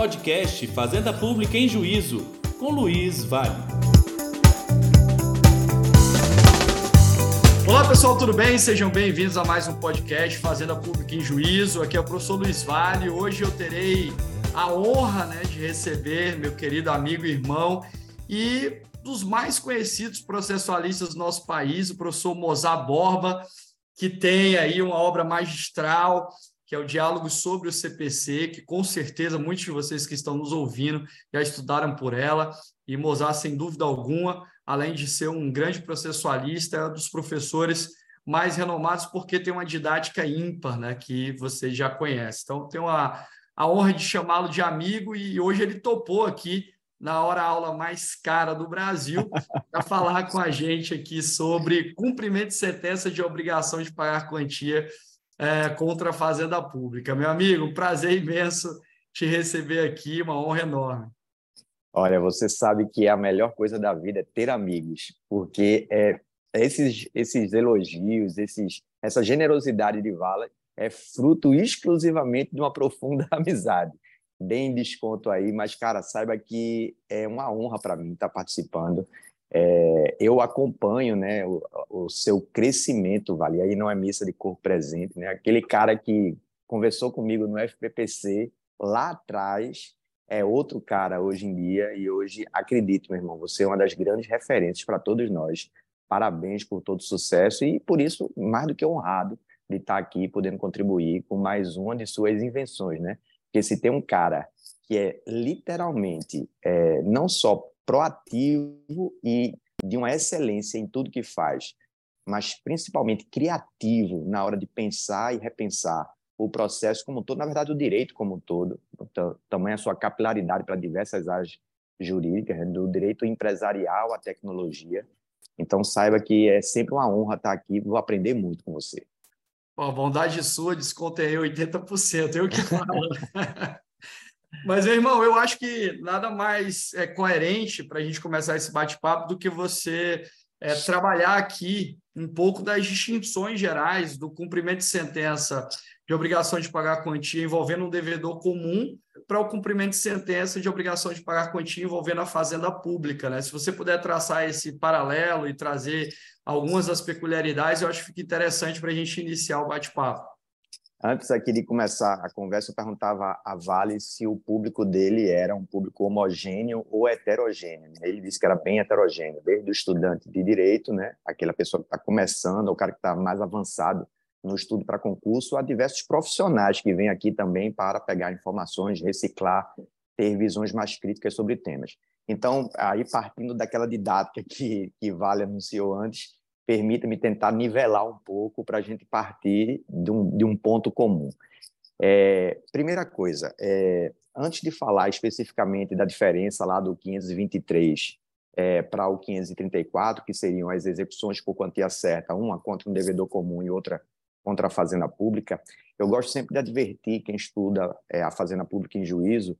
Podcast Fazenda Pública em Juízo, com Luiz Vale. Olá pessoal, tudo bem? Sejam bem-vindos a mais um podcast Fazenda Pública em Juízo. Aqui é o professor Luiz Vale. Hoje eu terei a honra né, de receber meu querido amigo e irmão e dos mais conhecidos processualistas do nosso país, o professor Mozart Borba, que tem aí uma obra magistral, que é o Diálogo sobre o CPC, que com certeza muitos de vocês que estão nos ouvindo já estudaram por ela, e Mozart, sem dúvida alguma, além de ser um grande processualista, é um dos professores mais renomados porque tem uma didática ímpar, né, que vocês já conhecem. Então, tenho a, a honra de chamá-lo de amigo e hoje ele topou aqui na hora aula mais cara do Brasil, para falar com a gente aqui sobre cumprimento de sentença de obrigação de pagar quantia é, contra a Fazenda Pública. Meu amigo, prazer imenso te receber aqui, uma honra enorme. Olha, você sabe que a melhor coisa da vida é ter amigos, porque é, esses, esses elogios, esses, essa generosidade de Vala é fruto exclusivamente de uma profunda amizade deem desconto aí, mas, cara, saiba que é uma honra para mim estar participando. É, eu acompanho né, o, o, seu crescimento, Vale, aí não é missa de corpo presente, né? Aquele cara que conversou comigo no FPPC lá atrás é outro cara hoje em dia, e hoje, acredito, meu irmão, você é uma das grandes referências para todos nós. Parabéns por todo o sucesso e, por isso, mais do que honrado de estar aqui podendo contribuir com mais uma de suas invenções, né? Porque se tem um cara que é literalmente é, não só proativo e de uma excelência em tudo que faz, mas principalmente criativo na hora de pensar e repensar o processo como um todo, na verdade, o direito como um todo, também a sua capilaridade para diversas áreas jurídicas, né, do direito empresarial à tecnologia. Então, saiba que é sempre uma honra estar aqui, vou aprender muito com você. Pô, bondade sua, desconto aí 80%, eu que falo. Mas, meu irmão, eu acho que nada mais é coerente para a gente começar esse bate-papo do que você é, trabalhar aqui um pouco das distinções gerais do cumprimento de sentença de obrigação de pagar quantia envolvendo um devedor comum para o cumprimento de sentença de obrigação de pagar quantia envolvendo a fazenda pública. Né? Se você puder traçar esse paralelo e trazer algumas das peculiaridades, eu acho que fica interessante para a gente iniciar o bate-papo. Antes aqui de começar a conversa, eu perguntava a Vale se o público dele era um público homogêneo ou heterogêneo. Ele disse que era bem heterogêneo, desde o estudante de direito, né, aquela pessoa que está começando, o cara que está mais avançado no estudo para concurso, a diversos profissionais que vêm aqui também para pegar informações, reciclar, ter visões mais críticas sobre temas. Então, aí partindo daquela didática que, que Vale anunciou antes, permita-me tentar nivelar um pouco para a gente partir de um, de um ponto comum. É, primeira coisa, é, antes de falar especificamente da diferença lá do 523 é, para o 534, que seriam as execuções por quantia certa, uma contra um devedor comum e outra contra a fazenda pública, eu gosto sempre de advertir quem estuda é, a fazenda pública em juízo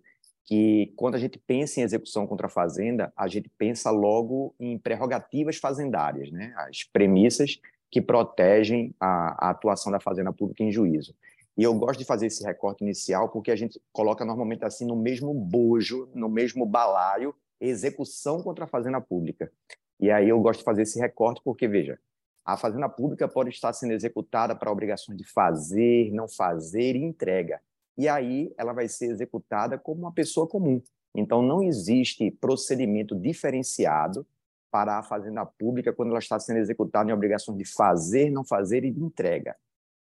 que quando a gente pensa em execução contra a fazenda, a gente pensa logo em prerrogativas fazendárias, né? as premissas que protegem a, a, atuação da fazenda pública em juízo. E eu gosto de fazer esse recorte inicial porque a gente coloca normalmente assim no mesmo bojo, no mesmo balaio, execução contra a fazenda pública. E aí eu gosto de fazer esse recorte porque, veja, a fazenda pública pode estar sendo executada para obrigações de fazer, não fazer e entrega e aí ela vai ser executada como uma pessoa comum. Então, não existe procedimento diferenciado para a fazenda pública quando ela está sendo executada em obrigações de fazer, não fazer e de entrega.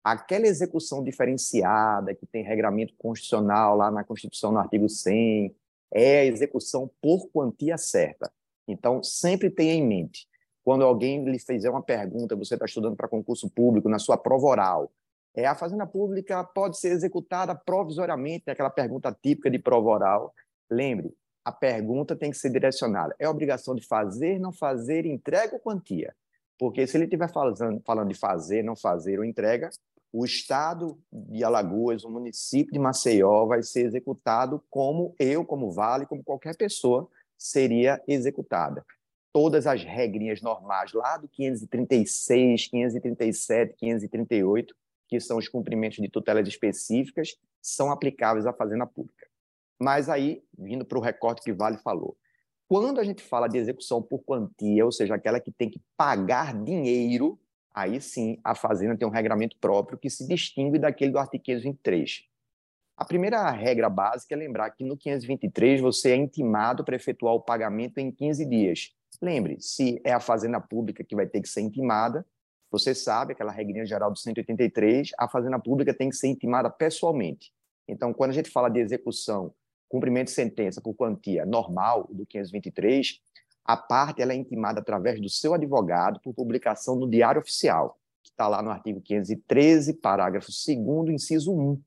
Aquela execução diferenciada, que tem regramento constitucional lá na Constituição, no artigo 100, é a execução por quantia certa. Então, sempre tenha em mente, quando alguém lhe fizer uma pergunta, você está estudando para concurso público, na sua prova oral, é, a fazenda pública pode ser executada provisoriamente, aquela pergunta típica de prova oral. Lembre, a pergunta tem que ser direcionada. É obrigação de fazer, não fazer, entrega ou quantia? Porque se ele estiver falando, falando de fazer, não fazer ou entrega, o Estado de Alagoas, o município de Maceió vai ser executado como eu, como Vale, como qualquer pessoa seria executada. Todas as regrinhas normais lá do 536, 537, 538 que são os cumprimentos de tutelas específicas, são aplicáveis à fazenda pública. Mas aí, vindo para o recorte que Vale falou, quando a gente fala de execução por quantia, ou seja, aquela que tem que pagar dinheiro, aí sim a Fazenda tem um regramento próprio que se distingue daquele do artigo 523. A primeira regra básica é lembrar que no 523 você é intimado para efetuar o pagamento em 15 dias. Lembre, se é a Fazenda Pública que vai ter que ser intimada, você sabe, aquela regrinha geral do 183, a Fazenda Pública tem que ser intimada pessoalmente. Então, quando a gente fala de execução cumprimento de sentença por quantia normal do 523, a parte ela é intimada através do seu advogado por publicação no Diário Oficial, que está lá no artigo 513, parágrafo 2 inciso 1.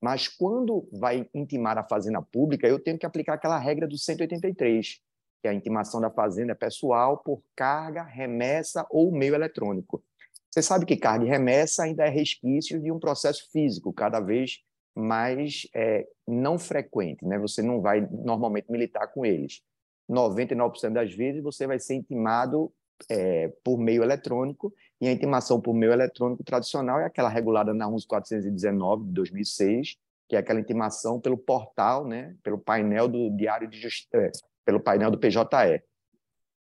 Mas quando vai intimar a fazenda pública, eu tenho que aplicar aquela regra do 183, que é a intimação da fazenda pessoal por carga, remessa ou meio eletrônico. Você sabe que carga e remessa ainda é resquício de um processo físico, cada vez mais é, não frequente, né? Você não vai normalmente militar com eles. 99% das vezes você vai ser intimado é, por meio eletrônico e a intimação por meio eletrônico tradicional é aquela regulada na 11419 de 2006, que é aquela intimação pelo portal, né? Pelo painel do Diário de Justiça, é, pelo painel do PJE.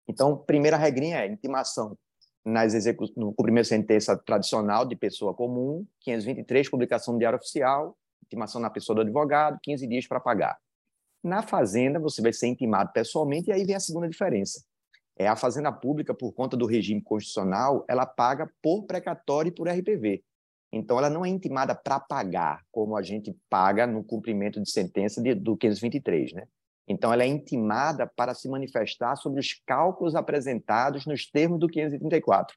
Então, primeira regrinha é intimação nas execu... no cumprimento de sentença tradicional de pessoa comum, 523, publicação do Diário Oficial, intimação na pessoa do advogado, 15 dias para pagar. Na fazenda, você vai ser intimado pessoalmente, e aí vem a segunda diferença. É a fazenda pública, por conta do regime constitucional, ela paga por precatório e por RPV. Então, ela não é intimada para pagar, como a gente paga no cumprimento de sentença de, do 523, né? Então, ela é intimada para se manifestar sobre os cálculos apresentados nos termos do 534.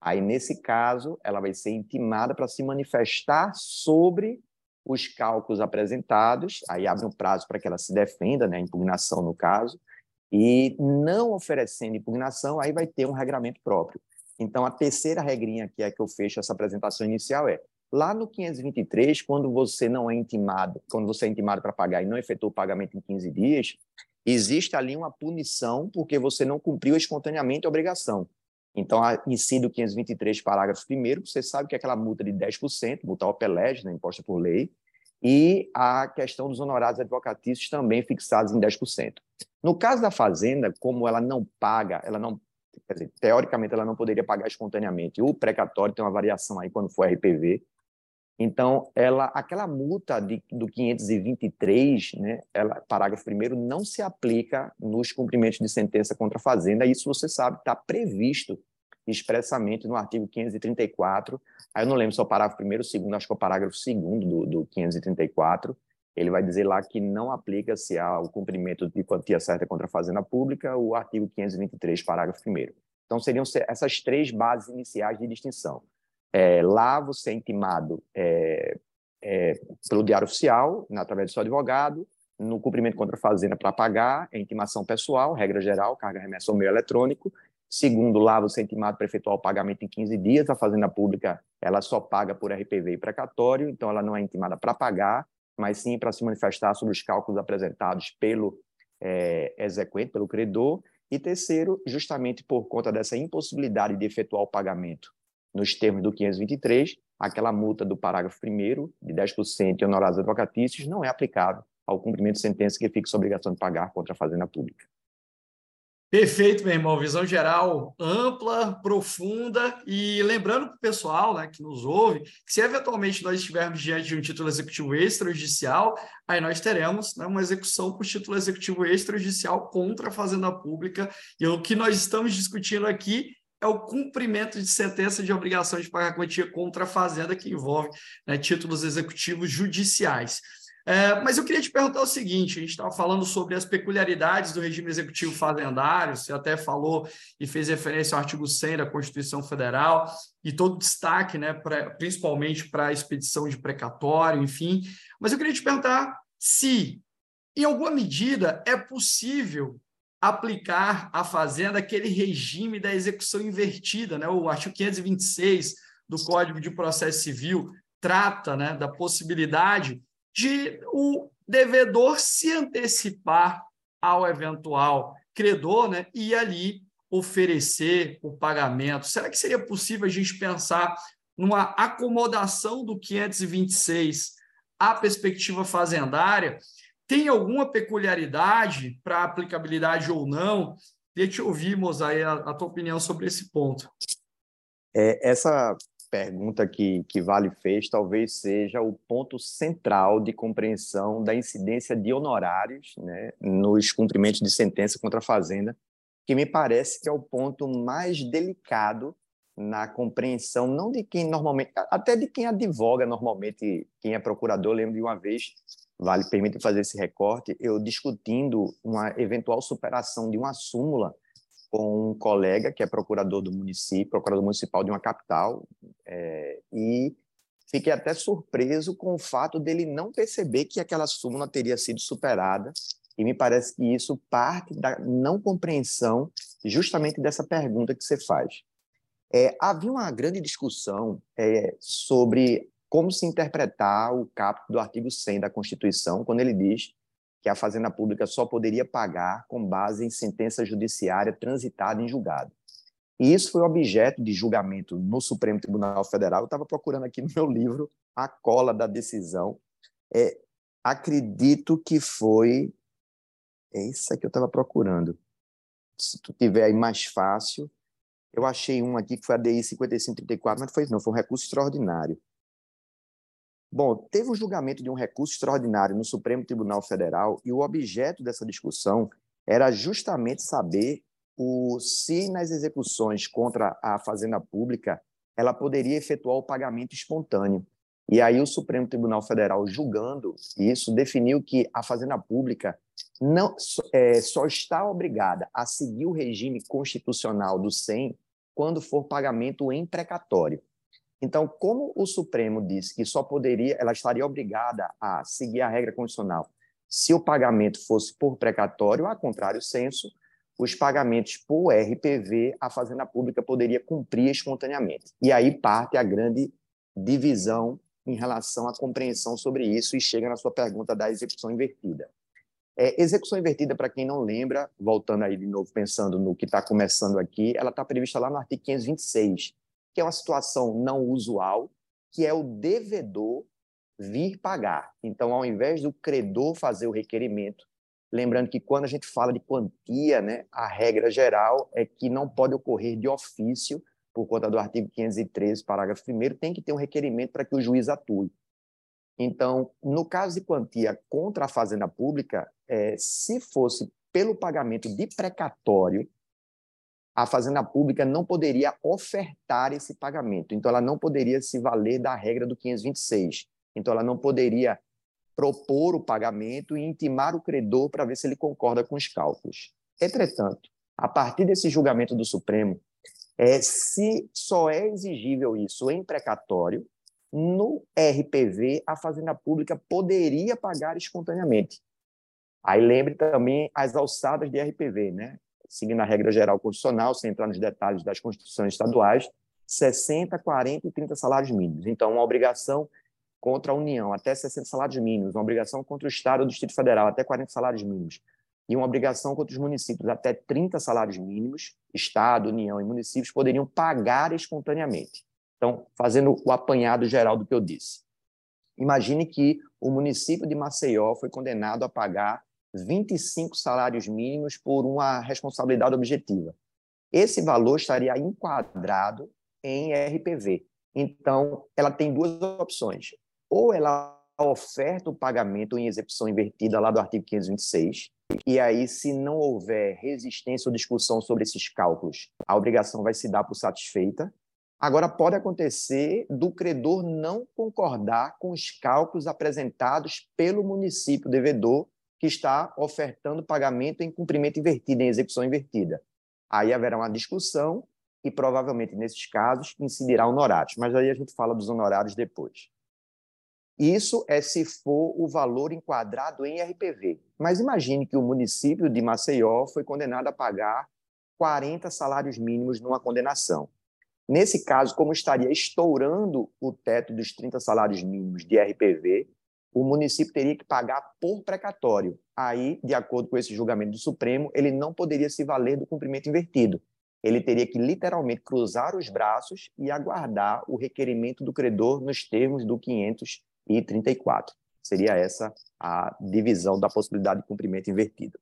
Aí, nesse caso, ela vai ser intimada para se manifestar sobre os cálculos apresentados, aí abre um prazo para que ela se defenda, né, a impugnação no caso, e não oferecendo impugnação, aí vai ter um regramento próprio. Então, a terceira regrinha que é que eu fecho essa apresentação inicial é, lá no 523, quando você não é intimado, quando você é intimado para pagar e não efetua o pagamento em 15 dias, existe ali uma punição porque você não cumpriu espontaneamente a obrigação. Então, incide o 523, parágrafo 1 você sabe que é aquela multa de 10%, multa OPELEG, né, imposta por lei, e a questão dos honorários advocatícios também fixados em 10%. No caso da Fazenda, como ela não paga, ela não, dizer, teoricamente, ela não poderia pagar espontaneamente, o precatório tem uma variação aí quando for RPV, então, ela, aquela multa de, do 523, né, ela, parágrafo 1 não se aplica nos cumprimentos de sentença contra a Fazenda. Isso você sabe, está previsto expressamente no artigo 534. Aí eu não lembro se é o parágrafo 1 ou 2, acho que é o parágrafo 2 do, do 534. Ele vai dizer lá que não aplica-se ao cumprimento de quantia certa contra a Fazenda Pública o artigo 523, parágrafo 1. Então, seriam essas três bases iniciais de distinção. É, lá você é intimado é, é, pelo Diário Oficial, através do seu advogado, no cumprimento contra a fazenda para pagar, é intimação pessoal, regra geral, carga remessa ou meio eletrônico. Segundo, lá você é intimado para efetuar o pagamento em 15 dias, a fazenda pública ela só paga por RPV e precatório, então ela não é intimada para pagar, mas sim para se manifestar sobre os cálculos apresentados pelo é, exequente, pelo credor. E terceiro, justamente por conta dessa impossibilidade de efetuar o pagamento nos termos do 523, aquela multa do parágrafo 1 de 10% e honorários advocatícios não é aplicável ao cumprimento de sentença que fixa a obrigação de pagar contra a fazenda pública. Perfeito, meu irmão. Visão geral ampla, profunda. E lembrando para o pessoal né, que nos ouve, que se eventualmente nós estivermos diante de um título executivo extrajudicial, aí nós teremos né, uma execução por título executivo extrajudicial contra a Fazenda Pública. E o que nós estamos discutindo aqui é o cumprimento de sentença de obrigação de pagar quantia contra a Fazenda, que envolve né, títulos executivos judiciais. É, mas eu queria te perguntar o seguinte: a gente estava falando sobre as peculiaridades do regime executivo fazendário, você até falou e fez referência ao artigo 100 da Constituição Federal, e todo destaque, né, pra, principalmente para a expedição de precatório, enfim. Mas eu queria te perguntar se, em alguma medida, é possível aplicar à fazenda aquele regime da execução invertida, né? O artigo 526 do Código de Processo Civil trata, né, da possibilidade de o devedor se antecipar ao eventual credor, né, e ali oferecer o pagamento. Será que seria possível a gente pensar numa acomodação do 526 à perspectiva fazendária tem alguma peculiaridade para aplicabilidade ou não? Queria te ouvir, Mozaí, a, a tua opinião sobre esse ponto. É, essa pergunta que, que Vale fez talvez seja o ponto central de compreensão da incidência de honorários né, nos cumprimentos de sentença contra a Fazenda, que me parece que é o ponto mais delicado na compreensão, não de quem normalmente, até de quem advoga normalmente, quem é procurador. Lembro de uma vez, vale permite fazer esse recorte, eu discutindo uma eventual superação de uma súmula com um colega que é procurador do município, procurador municipal de uma capital, é, e fiquei até surpreso com o fato dele não perceber que aquela súmula teria sido superada, e me parece que isso parte da não compreensão justamente dessa pergunta que você faz. É, havia uma grande discussão é, sobre como se interpretar o caput do artigo 100 da Constituição, quando ele diz que a Fazenda Pública só poderia pagar com base em sentença judiciária transitada em julgado. E isso foi objeto de julgamento no Supremo Tribunal Federal. Eu estava procurando aqui no meu livro a cola da decisão. É, acredito que foi. É isso que eu estava procurando. Se tu tiver aí mais fácil. Eu achei um aqui que foi a DI 5534, mas foi, não, foi um recurso extraordinário. Bom, teve um julgamento de um recurso extraordinário no Supremo Tribunal Federal e o objeto dessa discussão era justamente saber o, se nas execuções contra a fazenda pública ela poderia efetuar o pagamento espontâneo. E aí o Supremo Tribunal Federal, julgando isso, definiu que a fazenda pública não é, só está obrigada a seguir o regime constitucional do SEM quando for pagamento em precatório. Então, como o Supremo disse que só poderia, ela estaria obrigada a seguir a regra condicional se o pagamento fosse por precatório, a contrário senso, os pagamentos por RPV, a Fazenda Pública poderia cumprir espontaneamente. E aí parte a grande divisão em relação à compreensão sobre isso e chega na sua pergunta da execução invertida. É, execução invertida, para quem não lembra, voltando aí de novo, pensando no que está começando aqui, ela está prevista lá no artigo 526, que é uma situação não usual, que é o devedor vir pagar. Então, ao invés do credor fazer o requerimento, lembrando que quando a gente fala de quantia, né, a regra geral é que não pode ocorrer de ofício, por conta do artigo 513, parágrafo 1 tem que ter um requerimento para que o juiz atue. Então, no caso de quantia contra a fazenda pública, é, se fosse pelo pagamento de precatório, a Fazenda Pública não poderia ofertar esse pagamento. Então, ela não poderia se valer da regra do 526. Então, ela não poderia propor o pagamento e intimar o credor para ver se ele concorda com os cálculos. Entretanto, a partir desse julgamento do Supremo, é, se só é exigível isso em precatório, no RPV, a Fazenda Pública poderia pagar espontaneamente. Aí lembre também as alçadas de RPV, né? seguindo a regra geral constitucional, sem entrar nos detalhes das constituições estaduais, 60, 40 e 30 salários mínimos. Então, uma obrigação contra a União, até 60 salários mínimos, uma obrigação contra o Estado ou o Distrito Federal, até 40 salários mínimos, e uma obrigação contra os municípios, até 30 salários mínimos, Estado, União e municípios poderiam pagar espontaneamente. Então, fazendo o apanhado geral do que eu disse. Imagine que o município de Maceió foi condenado a pagar 25 salários mínimos por uma responsabilidade objetiva. Esse valor estaria enquadrado em RPV. Então, ela tem duas opções. Ou ela oferta o pagamento em execução invertida lá do artigo 526, e aí, se não houver resistência ou discussão sobre esses cálculos, a obrigação vai se dar por satisfeita. Agora, pode acontecer do credor não concordar com os cálculos apresentados pelo município devedor que está ofertando pagamento em cumprimento invertido, em execução invertida. Aí haverá uma discussão e provavelmente, nesses casos, incidirá honorários. Mas aí a gente fala dos honorários depois. Isso é se for o valor enquadrado em RPV. Mas imagine que o município de Maceió foi condenado a pagar 40 salários mínimos numa condenação. Nesse caso, como estaria estourando o teto dos 30 salários mínimos de RPV, o município teria que pagar por precatório. Aí, de acordo com esse julgamento do Supremo, ele não poderia se valer do cumprimento invertido. Ele teria que literalmente cruzar os braços e aguardar o requerimento do credor nos termos do 534. Seria essa a divisão da possibilidade de cumprimento invertido.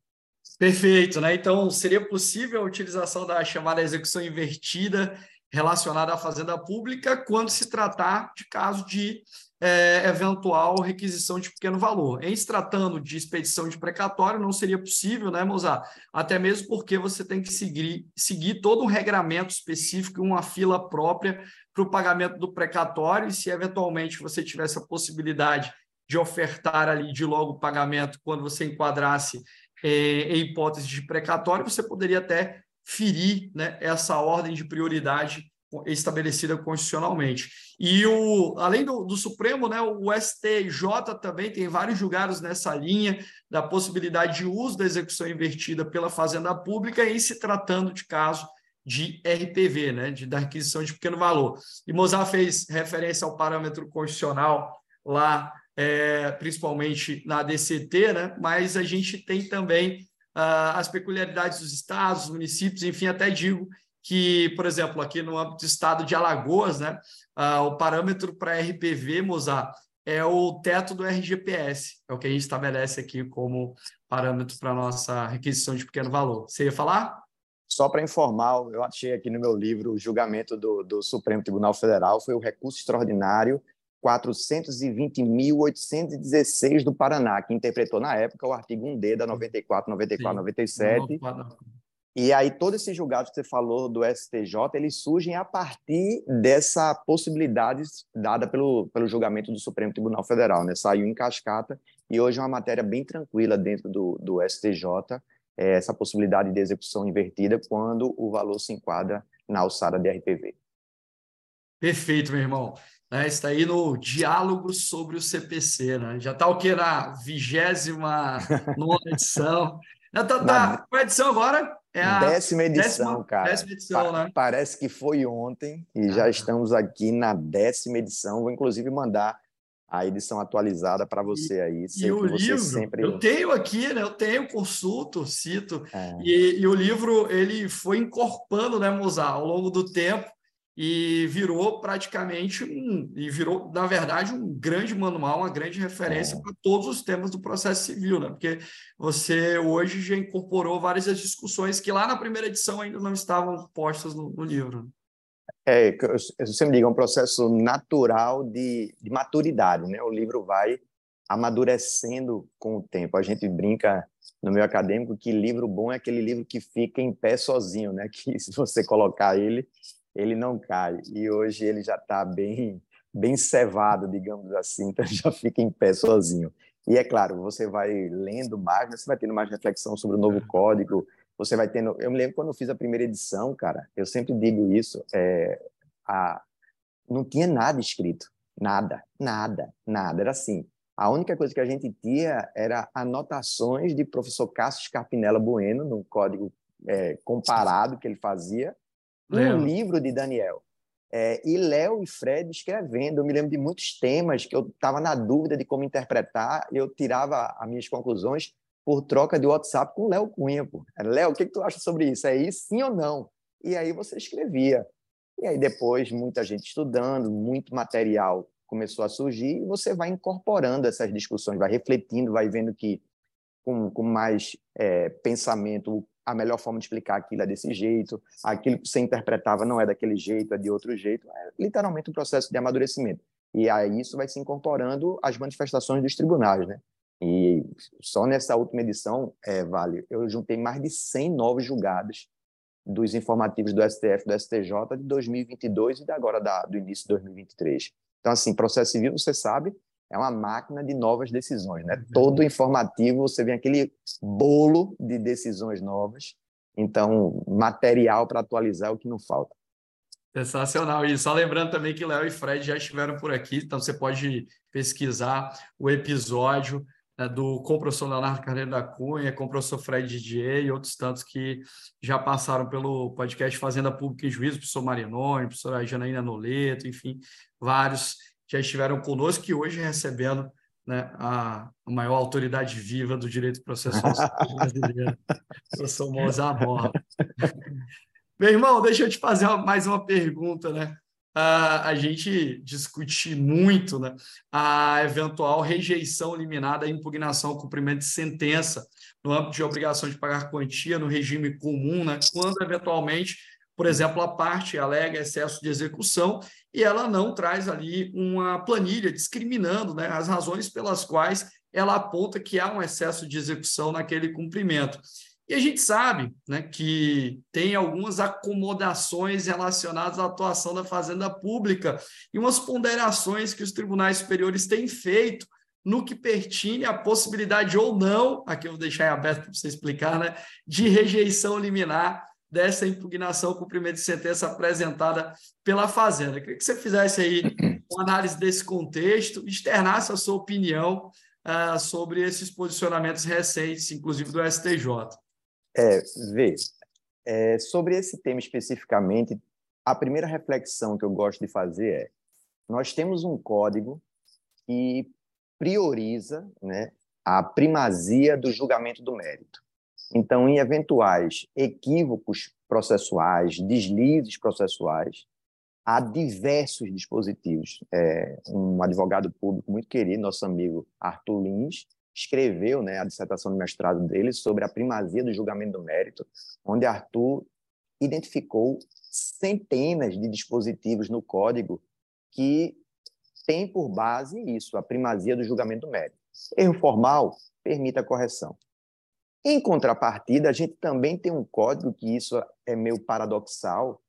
Perfeito, né? Então, seria possível a utilização da chamada execução invertida relacionada à fazenda pública quando se tratar de caso de é, eventual requisição de pequeno valor. Em se tratando de expedição de precatório, não seria possível, né, Mozart? Até mesmo porque você tem que seguir, seguir todo um regramento específico, uma fila própria para o pagamento do precatório, e se eventualmente você tivesse a possibilidade de ofertar ali de logo o pagamento quando você enquadrasse é, em hipótese de precatório, você poderia até ferir né, essa ordem de prioridade estabelecida constitucionalmente. E o, além do, do, Supremo, né, o STJ também tem vários julgados nessa linha da possibilidade de uso da execução invertida pela Fazenda Pública em se tratando de caso de RPV, né, de, da requisição de pequeno valor. E Mozart fez referência ao parâmetro constitucional lá, é, principalmente na DCT, né, mas a gente tem também as peculiaridades dos estados, municípios, enfim, até digo que, por exemplo, aqui no âmbito do estado de Alagoas, né, uh, o parâmetro para RPV, Mozart, é o teto do RGPS, é o que a gente estabelece aqui como parâmetro para nossa requisição de pequeno valor. Você ia falar? Só para informar, eu achei aqui no meu livro o julgamento do, do Supremo Tribunal Federal, foi o recurso extraordinário 420.816 do Paraná, que interpretou na época o artigo 1D da 94, 94, Sim. 97. E aí, todos esses julgados que você falou do STJ, eles surgem a partir dessa possibilidade dada pelo, pelo julgamento do Supremo Tribunal Federal. Né? Saiu em cascata e hoje é uma matéria bem tranquila dentro do, do STJ, é essa possibilidade de execução invertida quando o valor se enquadra na alçada de RPV. Perfeito, meu irmão. É, está aí no diálogo sobre o CPC, né? Já está o que na vigésima nona edição. Já tá, tá, qual é a edição agora? É a décima edição, décima, cara. Décima edição, pa né? Parece que foi ontem e ah. já estamos aqui na décima edição. Vou inclusive mandar a edição atualizada para você aí. E o livro, sempre... eu tenho aqui, né? Eu tenho, consulto, cito. É. E, e, o livro ele foi encorpando, né, Mozart, ao longo do tempo e virou praticamente um e virou na verdade um grande manual, uma grande referência é. para todos os temas do processo civil, né? Porque você hoje já incorporou várias das discussões que lá na primeira edição ainda não estavam postas no, no livro. É, eu sempre digo, é um processo natural de, de maturidade, né? O livro vai amadurecendo com o tempo. A gente brinca no meio acadêmico que livro bom é aquele livro que fica em pé sozinho, né? Que se você colocar ele, ele não cai. E hoje ele já está bem, bem cevado, digamos assim, então já fica em pé sozinho. E é claro, você vai lendo mais, você vai tendo mais reflexão sobre o novo código, você vai tendo. Eu me lembro quando eu fiz a primeira edição, cara, eu sempre digo isso, é, a... não tinha nada escrito, nada, nada, nada. Era assim. A única coisa que a gente tinha era anotações de professor Cássio Scarpinella Bueno, no código é, comparado que ele fazia, um livro de Daniel. É, e Léo e Fred escrevendo. Eu me lembro de muitos temas que eu estava na dúvida de como interpretar, eu tirava as minhas conclusões por troca de WhatsApp com Léo Cunha. Léo, o que, que tu acha sobre isso? É isso, sim ou não? E aí você escrevia. E aí depois, muita gente estudando, muito material começou a surgir, e você vai incorporando essas discussões, vai refletindo, vai vendo que com, com mais é, pensamento a melhor forma de explicar aquilo é desse jeito, aquilo que você interpretava não é daquele jeito, é de outro jeito. É literalmente um processo de amadurecimento. E aí isso vai se incorporando às manifestações dos tribunais, né? E só nessa última edição, é, Vale, eu juntei mais de 100 novos julgados dos informativos do STF do STJ de 2022 e agora da, do início de 2023. Então, assim, processo civil, você sabe, é uma máquina de novas decisões, né? Uhum. Todo informativo você vê aquele bolo de decisões novas. Então, material para atualizar é o que não falta. Sensacional. E só lembrando também que Léo e Fred já estiveram por aqui, então você pode pesquisar o episódio né, do com o professor Leonardo Carneiro da Cunha, com o professor Fred Didier e outros tantos que já passaram pelo podcast Fazenda Pública e Juízo, professor Marinoni, professora Janaína Noleto, enfim, vários já estiveram conosco e hoje recebendo né, a, a, maior autoridade viva do direito processual brasileiro, professor Mozart Borra. Meu irmão, deixa eu te fazer mais uma pergunta, né? a, a gente discute muito né, a eventual rejeição liminar da impugnação ao cumprimento de sentença no âmbito de obrigação de pagar quantia no regime comum, né, quando eventualmente, por exemplo, a parte alega excesso de execução e ela não traz ali uma planilha discriminando né, as razões pelas quais ela aponta que há um excesso de execução naquele cumprimento. E a gente sabe né, que tem algumas acomodações relacionadas à atuação da Fazenda Pública e umas ponderações que os tribunais superiores têm feito no que pertine à possibilidade ou não, aqui eu vou deixar em aberto para você explicar, né, de rejeição liminar dessa impugnação cumprimento de sentença apresentada pela Fazenda. Eu queria que você fizesse aí uma análise desse contexto, externasse a sua opinião uh, sobre esses posicionamentos recentes, inclusive do STJ. É, vê, é, sobre esse tema especificamente, a primeira reflexão que eu gosto de fazer é: nós temos um código que prioriza né, a primazia do julgamento do mérito. Então, em eventuais equívocos processuais, deslizes processuais, há diversos dispositivos. É, um advogado público muito querido, nosso amigo Arthur Lins, escreveu né, a dissertação de mestrado dele sobre a primazia do julgamento do mérito, onde Arthur identificou centenas de dispositivos no código que têm por base isso, a primazia do julgamento do mérito. Erro formal permite a correção. Em contrapartida, a gente também tem um código que isso é meio paradoxal,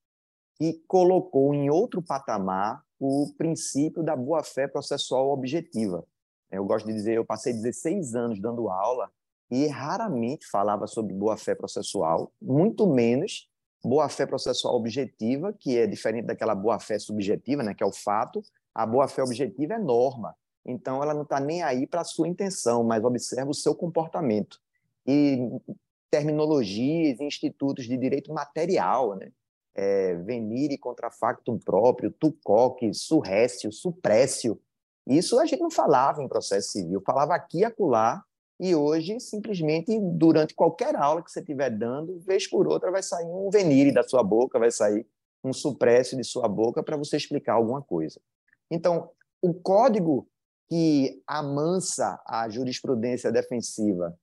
que colocou em outro patamar o princípio da boa-fé processual objetiva. Eu gosto de dizer, eu passei 16 anos dando aula e raramente falava sobre boa-fé processual, muito menos boa-fé processual objetiva, que é diferente daquela boa-fé subjetiva, né, que é o fato. A boa-fé objetiva é norma. Então, ela não está nem aí para a sua intenção, mas observa o seu comportamento. E terminologias, institutos de direito material, né? É, venire contra factum próprio, tucoque, surrécio, suprécio, isso a gente não falava em processo civil, falava aqui e acolá, e hoje, simplesmente, durante qualquer aula que você estiver dando, vez por outra, vai sair um venire da sua boca, vai sair um supresso de sua boca para você explicar alguma coisa. Então, o código que amansa a jurisprudência defensiva,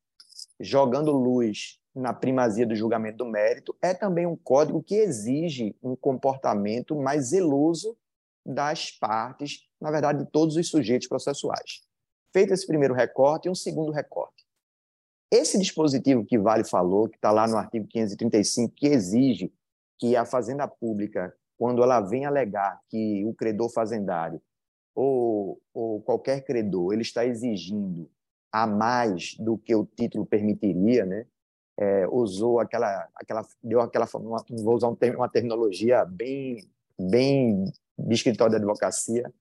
jogando luz na primazia do julgamento do mérito, é também um código que exige um comportamento mais zeloso das partes, na verdade, de todos os sujeitos processuais. Feito esse primeiro recorte, um segundo recorte. Esse dispositivo que Vale falou, que está lá no artigo 535, que exige que a Fazenda Pública, quando ela vem alegar que o credor fazendário ou, ou qualquer credor ele está exigindo a mais do que o título permitiria, né? É, usou aquela, aquela, deu aquela, vou usar um, uma terminologia bem, bem de escritório de advocacia,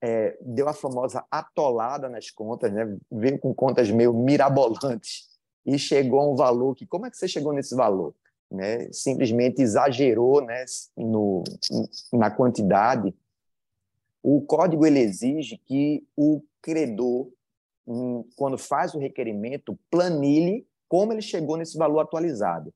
é, deu a famosa atolada nas contas, né? veio com contas meio mirabolantes e chegou a um valor que, como é que você chegou nesse valor? Né? Simplesmente exagerou né? no, na quantidade. O código ele exige que o credor, quando faz o requerimento, planilhe como ele chegou nesse valor atualizado.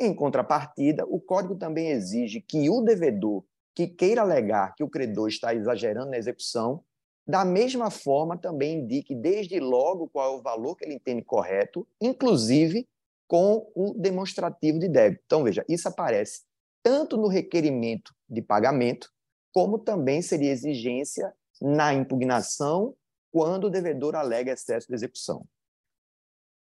Em contrapartida, o código também exige que o devedor que queira alegar que o credor está exagerando na execução, da mesma forma também indique desde logo qual é o valor que ele entende correto, inclusive com o demonstrativo de débito. Então, veja, isso aparece tanto no requerimento de pagamento, como também seria exigência na impugnação quando o devedor alega excesso de execução.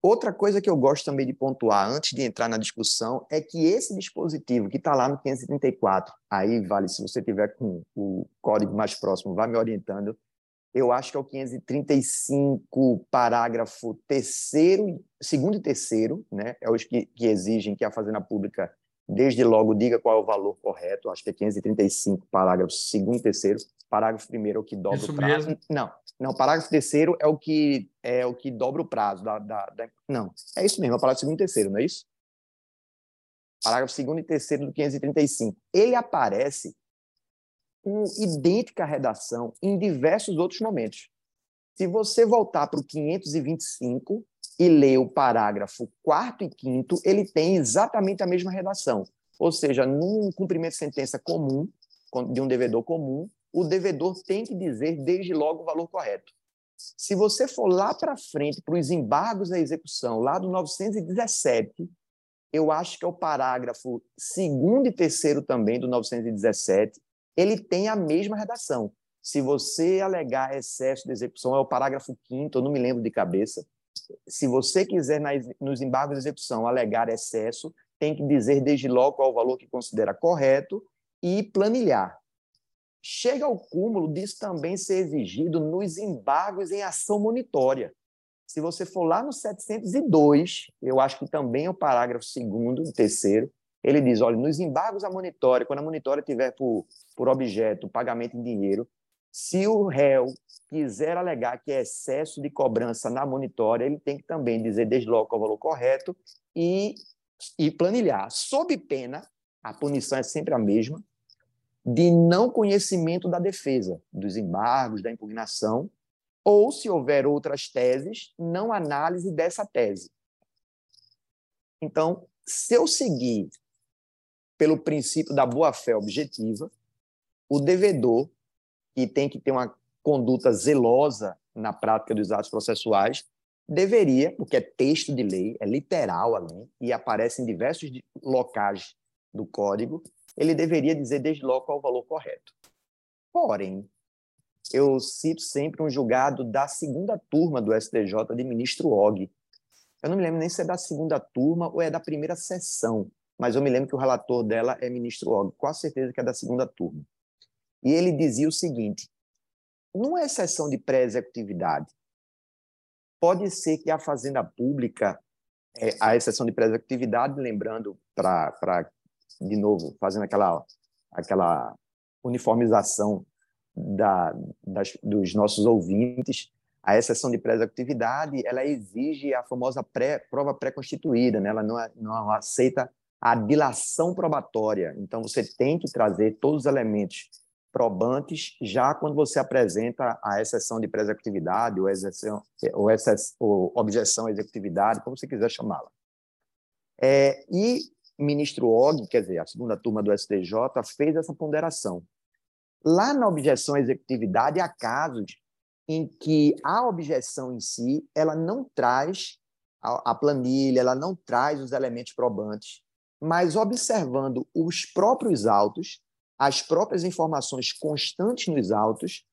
Outra coisa que eu gosto também de pontuar antes de entrar na discussão é que esse dispositivo que está lá no 534, aí vale, se você tiver com o código mais próximo, vá me orientando. Eu acho que é o 535, parágrafo terceiro, segundo e terceiro, né? É os que, que exigem que a Fazenda Pública desde logo diga qual é o valor correto, acho que é 535, parágrafo segundo e terceiro. Parágrafo primeiro é o que dobra Isso o prazo. Mesmo. Não, não, parágrafo terceiro é o que é o que dobra o prazo da, da, da... não. É isso mesmo, é o parágrafo segundo e terceiro, não é isso? Parágrafo segundo e terceiro do 535. Ele aparece com idêntica redação em diversos outros momentos. Se você voltar para o 525 e ler o parágrafo quarto e quinto, ele tem exatamente a mesma redação. Ou seja, num cumprimento de sentença comum, de um devedor comum, o devedor tem que dizer desde logo o valor correto. Se você for lá para frente, para os embargos à execução, lá do 917, eu acho que é o parágrafo segundo e terceiro também do 917, ele tem a mesma redação. Se você alegar excesso de execução, é o parágrafo quinto, eu não me lembro de cabeça. Se você quiser, nos embargos de execução, alegar excesso, tem que dizer desde logo qual o valor que considera correto e planilhar. Chega ao cúmulo disso também ser exigido nos embargos em ação monitória. Se você for lá no 702, eu acho que também é o parágrafo segundo, terceiro, ele diz, olha, nos embargos à monitória, quando a monitória tiver por, por objeto pagamento em dinheiro, se o réu quiser alegar que é excesso de cobrança na monitória, ele tem que também dizer é o valor correto e, e planilhar. Sob pena, a punição é sempre a mesma, de não conhecimento da defesa, dos embargos, da impugnação, ou, se houver outras teses, não análise dessa tese. Então, se eu seguir pelo princípio da boa-fé objetiva, o devedor, que tem que ter uma conduta zelosa na prática dos atos processuais, deveria, porque é texto de lei, é literal a lei, e aparece em diversos locais do código, ele deveria dizer desde logo qual o valor correto. Porém, eu cito sempre um julgado da segunda turma do STJ de ministro Og. Eu não me lembro nem se é da segunda turma ou é da primeira sessão, mas eu me lembro que o relator dela é ministro Og, com certeza que é da segunda turma. E ele dizia o seguinte: numa exceção de pré-executividade, pode ser que a Fazenda Pública, é, a exceção de pré-executividade, lembrando, para, de novo, fazendo aquela, aquela uniformização da, das, dos nossos ouvintes, a exceção de pré-executividade, ela exige a famosa pré, prova pré-constituída, né? ela não, é, não aceita a dilação probatória. Então, você tem que trazer todos os elementos probantes já quando você apresenta a exceção de pré-executividade ou, exceção, ou, ou objeção à executividade, como você quiser chamá-la. É, e ministro Og, quer dizer, a segunda turma do STJ, fez essa ponderação. Lá na objeção à executividade, há casos em que a objeção em si ela não traz a planilha, ela não traz os elementos probantes, mas observando os próprios autos, as próprias informações constantes nos autos,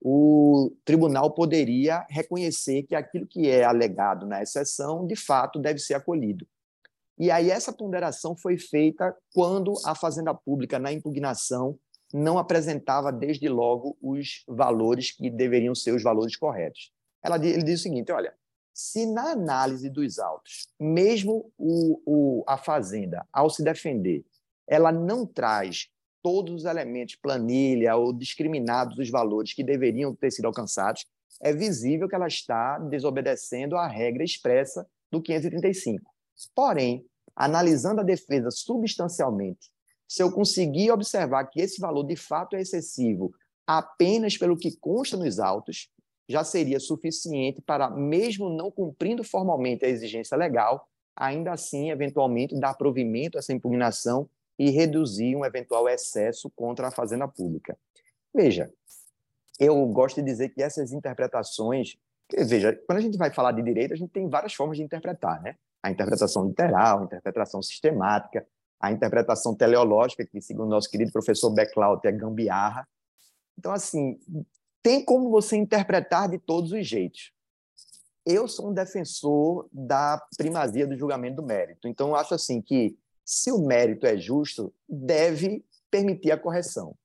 o tribunal poderia reconhecer que aquilo que é alegado na exceção, de fato, deve ser acolhido. E aí essa ponderação foi feita quando a Fazenda Pública, na impugnação, não apresentava desde logo os valores que deveriam ser os valores corretos. Ela, ele diz o seguinte: olha, se na análise dos autos, mesmo o, o, a Fazenda, ao se defender, ela não traz todos os elementos, planilha ou discriminados os valores que deveriam ter sido alcançados, é visível que ela está desobedecendo a regra expressa do 535. Porém, analisando a defesa substancialmente, se eu conseguir observar que esse valor de fato é excessivo apenas pelo que consta nos autos, já seria suficiente para, mesmo não cumprindo formalmente a exigência legal, ainda assim, eventualmente, dar provimento a essa impugnação e reduzir um eventual excesso contra a fazenda pública. Veja, eu gosto de dizer que essas interpretações. Veja, quando a gente vai falar de direito, a gente tem várias formas de interpretar, né? A interpretação literal, a interpretação sistemática, a interpretação teleológica, que, segundo nosso querido professor Becklaut, é gambiarra. Então, assim, tem como você interpretar de todos os jeitos. Eu sou um defensor da primazia do julgamento do mérito. Então, acho assim que, se o mérito é justo, deve permitir a correção.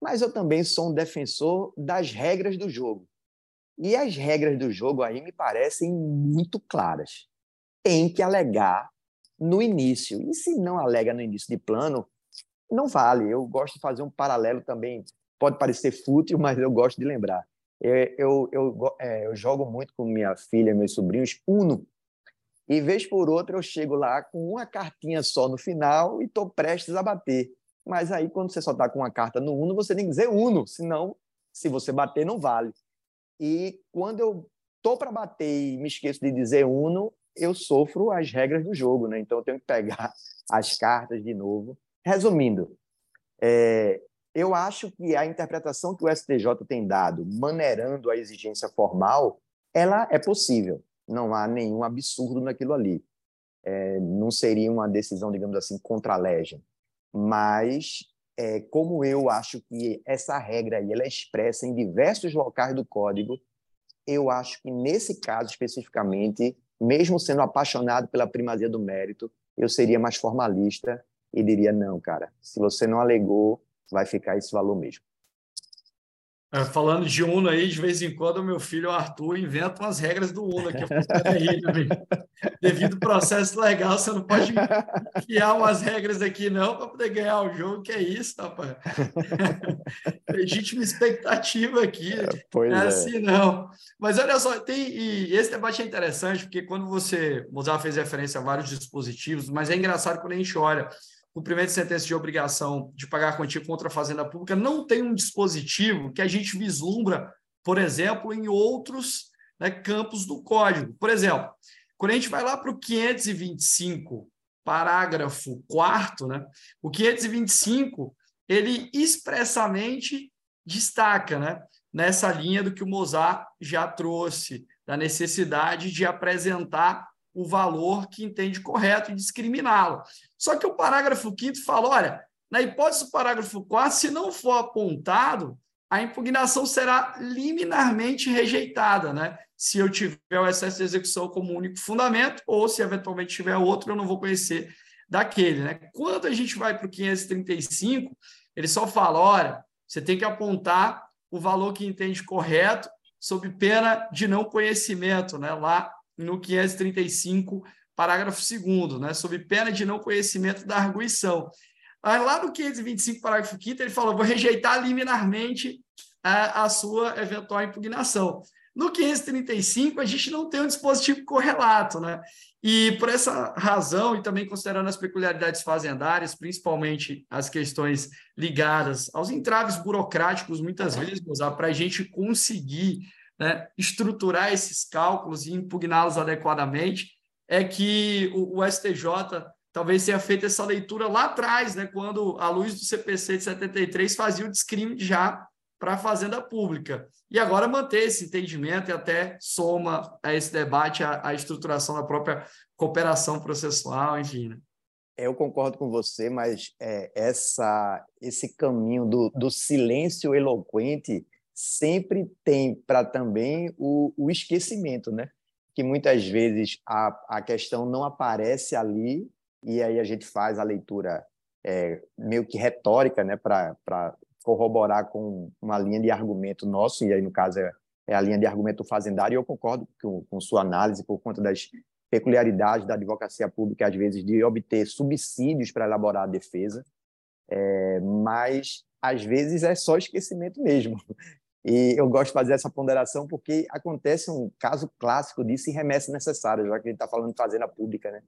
Mas eu também sou um defensor das regras do jogo. E as regras do jogo aí me parecem muito claras. Tem que alegar no início. E se não alega no início de plano, não vale. Eu gosto de fazer um paralelo também pode parecer fútil, mas eu gosto de lembrar. Eu, eu, eu, é, eu jogo muito com minha filha, meus sobrinhos, Uno. E vez por outra eu chego lá com uma cartinha só no final e estou prestes a bater. Mas aí, quando você só está com uma carta no Uno, você tem que dizer Uno, senão, se você bater, não vale. E quando eu estou para bater e me esqueço de dizer Uno, eu sofro as regras do jogo, né? Então eu tenho que pegar as cartas de novo. Resumindo, é, Eu acho que a interpretação que o STJ tem dado, maneirando a exigência formal, ela é possível. Não há nenhum absurdo naquilo ali. É, não seria uma decisão, digamos assim, contra a legem. Mas, é, como eu acho que essa regra aí ela é expressa em diversos locais do código, eu acho que nesse caso especificamente, mesmo sendo apaixonado pela primazia do mérito, eu seria mais formalista e diria: não, cara, se você não alegou, vai ficar esse valor mesmo. É, falando de Uno aí, de vez em quando o meu filho, o Arthur, inventa umas regras do Uno aqui. Devido ao processo legal, você não pode criar umas regras aqui, não, para poder ganhar o jogo. Que é isso, rapaz? Legítima expectativa aqui. É, pois não é, é assim, não. Mas olha só, tem, e esse debate é interessante, porque quando você. Mozart fez referência a vários dispositivos, mas é engraçado quando a gente olha cumprimento de sentença de obrigação de pagar quantia contra a fazenda pública, não tem um dispositivo que a gente vislumbra, por exemplo, em outros né, campos do código. Por exemplo, quando a gente vai lá para o 525, parágrafo 4 né, o 525 ele expressamente destaca né, nessa linha do que o Mozart já trouxe, da necessidade de apresentar o valor que entende correto e discriminá-lo. Só que o parágrafo 5 fala: olha, na hipótese do parágrafo 4, se não for apontado, a impugnação será liminarmente rejeitada, né? Se eu tiver o excesso de execução como único fundamento, ou se eventualmente tiver outro, eu não vou conhecer daquele, né? Quando a gente vai para o 535, ele só fala: olha, você tem que apontar o valor que entende correto, sob pena de não conhecimento, né? Lá no 535, parágrafo 2 né, sob pena de não conhecimento da arguição. Aí, lá no 525, parágrafo 5 ele falou, vou rejeitar liminarmente a, a sua eventual impugnação. No 535, a gente não tem um dispositivo correlato, né? E por essa razão, e também considerando as peculiaridades fazendárias, principalmente as questões ligadas aos entraves burocráticos, muitas vezes, para a gente conseguir né, estruturar esses cálculos e impugná-los adequadamente, é que o, o, STJ talvez tenha feito essa leitura lá atrás, né, quando, à luz do CPC de 73, fazia o descrime já para a Fazenda Pública. E agora manter esse entendimento e até soma a esse debate a, a estruturação da própria cooperação processual, enfim. Né? Eu concordo com você, mas é, essa, esse caminho do, do silêncio eloquente sempre tem para também o, o, esquecimento, né? Que muitas vezes a, a questão não aparece ali e aí a gente faz a leitura é, meio que retórica, né? Para corroborar com uma linha de argumento nosso, e aí no caso é, é a linha de argumento fazendário, e eu concordo com, com sua análise por conta das peculiaridades da advocacia pública, às vezes, de obter subsídios para elaborar a defesa, é, mas às vezes é só esquecimento mesmo. E eu gosto de fazer essa ponderação porque acontece um caso clássico disso em remessa necessária, já que a gente está falando de fazenda pública. Né?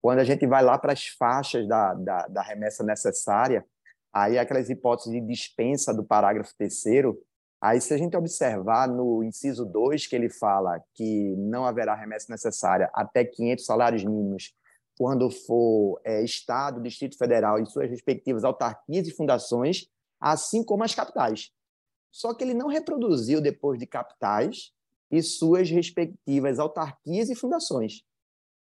Quando a gente vai lá para as faixas da, da, da remessa necessária, aí aquelas hipóteses de dispensa do parágrafo terceiro, aí se a gente observar no inciso 2, que ele fala que não haverá remessa necessária até 500 salários mínimos quando for é, Estado, Distrito Federal e suas respectivas autarquias e fundações, assim como as capitais. Só que ele não reproduziu depois de capitais e suas respectivas autarquias e fundações.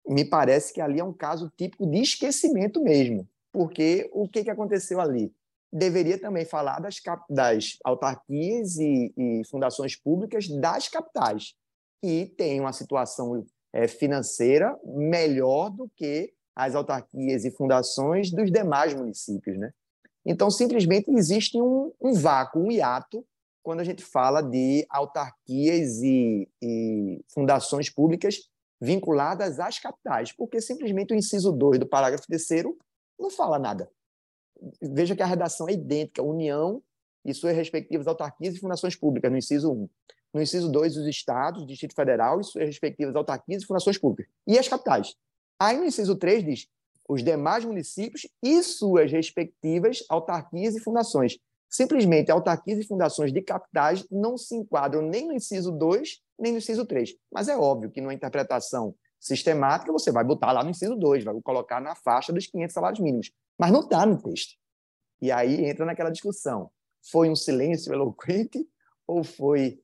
Me parece que ali é um caso típico de esquecimento mesmo, porque o que, que aconteceu ali? Deveria também falar das, das autarquias e, e fundações públicas das capitais, que têm uma situação é, financeira melhor do que as autarquias e fundações dos demais municípios. Né? Então, simplesmente existe um, um vácuo, um hiato, quando a gente fala de autarquias e, e fundações públicas vinculadas às capitais, porque simplesmente o inciso 2 do parágrafo 3 não fala nada. Veja que a redação é idêntica, União e suas respectivas autarquias e fundações públicas, no inciso 1. No inciso 2, os estados, Distrito Federal e suas respectivas autarquias e fundações públicas. E as capitais. Aí no inciso 3 diz os demais municípios e suas respectivas autarquias e fundações. Simplesmente, autarquias e fundações de capitais não se enquadram nem no inciso 2, nem no inciso 3. Mas é óbvio que, numa interpretação sistemática, você vai botar lá no inciso 2, vai colocar na faixa dos 500 salários mínimos. Mas não está no texto. E aí entra naquela discussão: foi um silêncio eloquente ou foi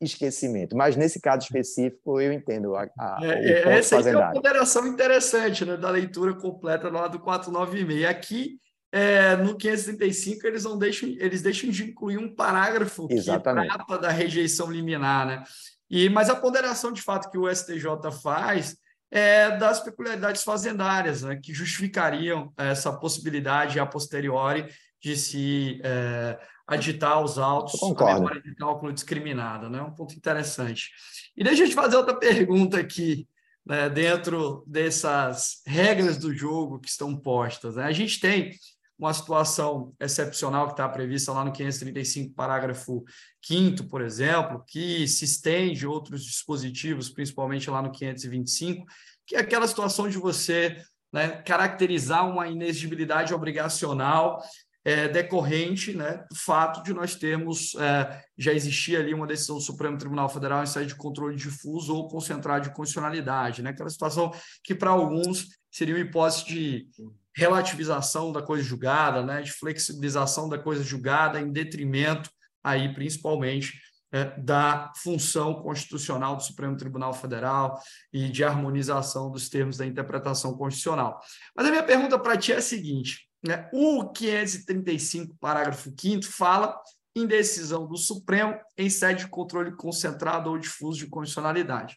esquecimento? Mas nesse caso específico, eu entendo a, a, é, é Essa é uma ponderação interessante né, da leitura completa lá do 496. Aqui, é, no 535, eles, não deixam, eles deixam de incluir um parágrafo Exatamente. que trata da rejeição liminar. Né? E, mas a ponderação, de fato, que o STJ faz é, das peculiaridades fazendárias, né, que justificariam essa possibilidade a posteriori de se é, aditar os autos a memória de cálculo discriminada. Né? Um ponto interessante. E deixa eu te fazer outra pergunta aqui, né, dentro dessas regras do jogo que estão postas. Né? A gente tem uma situação excepcional que está prevista lá no 535, parágrafo 5 por exemplo, que se estende outros dispositivos, principalmente lá no 525, que é aquela situação de você né, caracterizar uma inexigibilidade obrigacional é, decorrente né, do fato de nós termos, é, já existia ali uma decisão do Supremo Tribunal Federal em sede de controle difuso ou concentrado de constitucionalidade, né, aquela situação que para alguns seria uma hipótese de relativização da coisa julgada, né, de flexibilização da coisa julgada em detrimento, aí principalmente, é, da função constitucional do Supremo Tribunal Federal e de harmonização dos termos da interpretação constitucional. Mas a minha pergunta para ti é a seguinte: né, o 535, parágrafo 5, fala em decisão do Supremo em sede de controle concentrado ou difuso de constitucionalidade.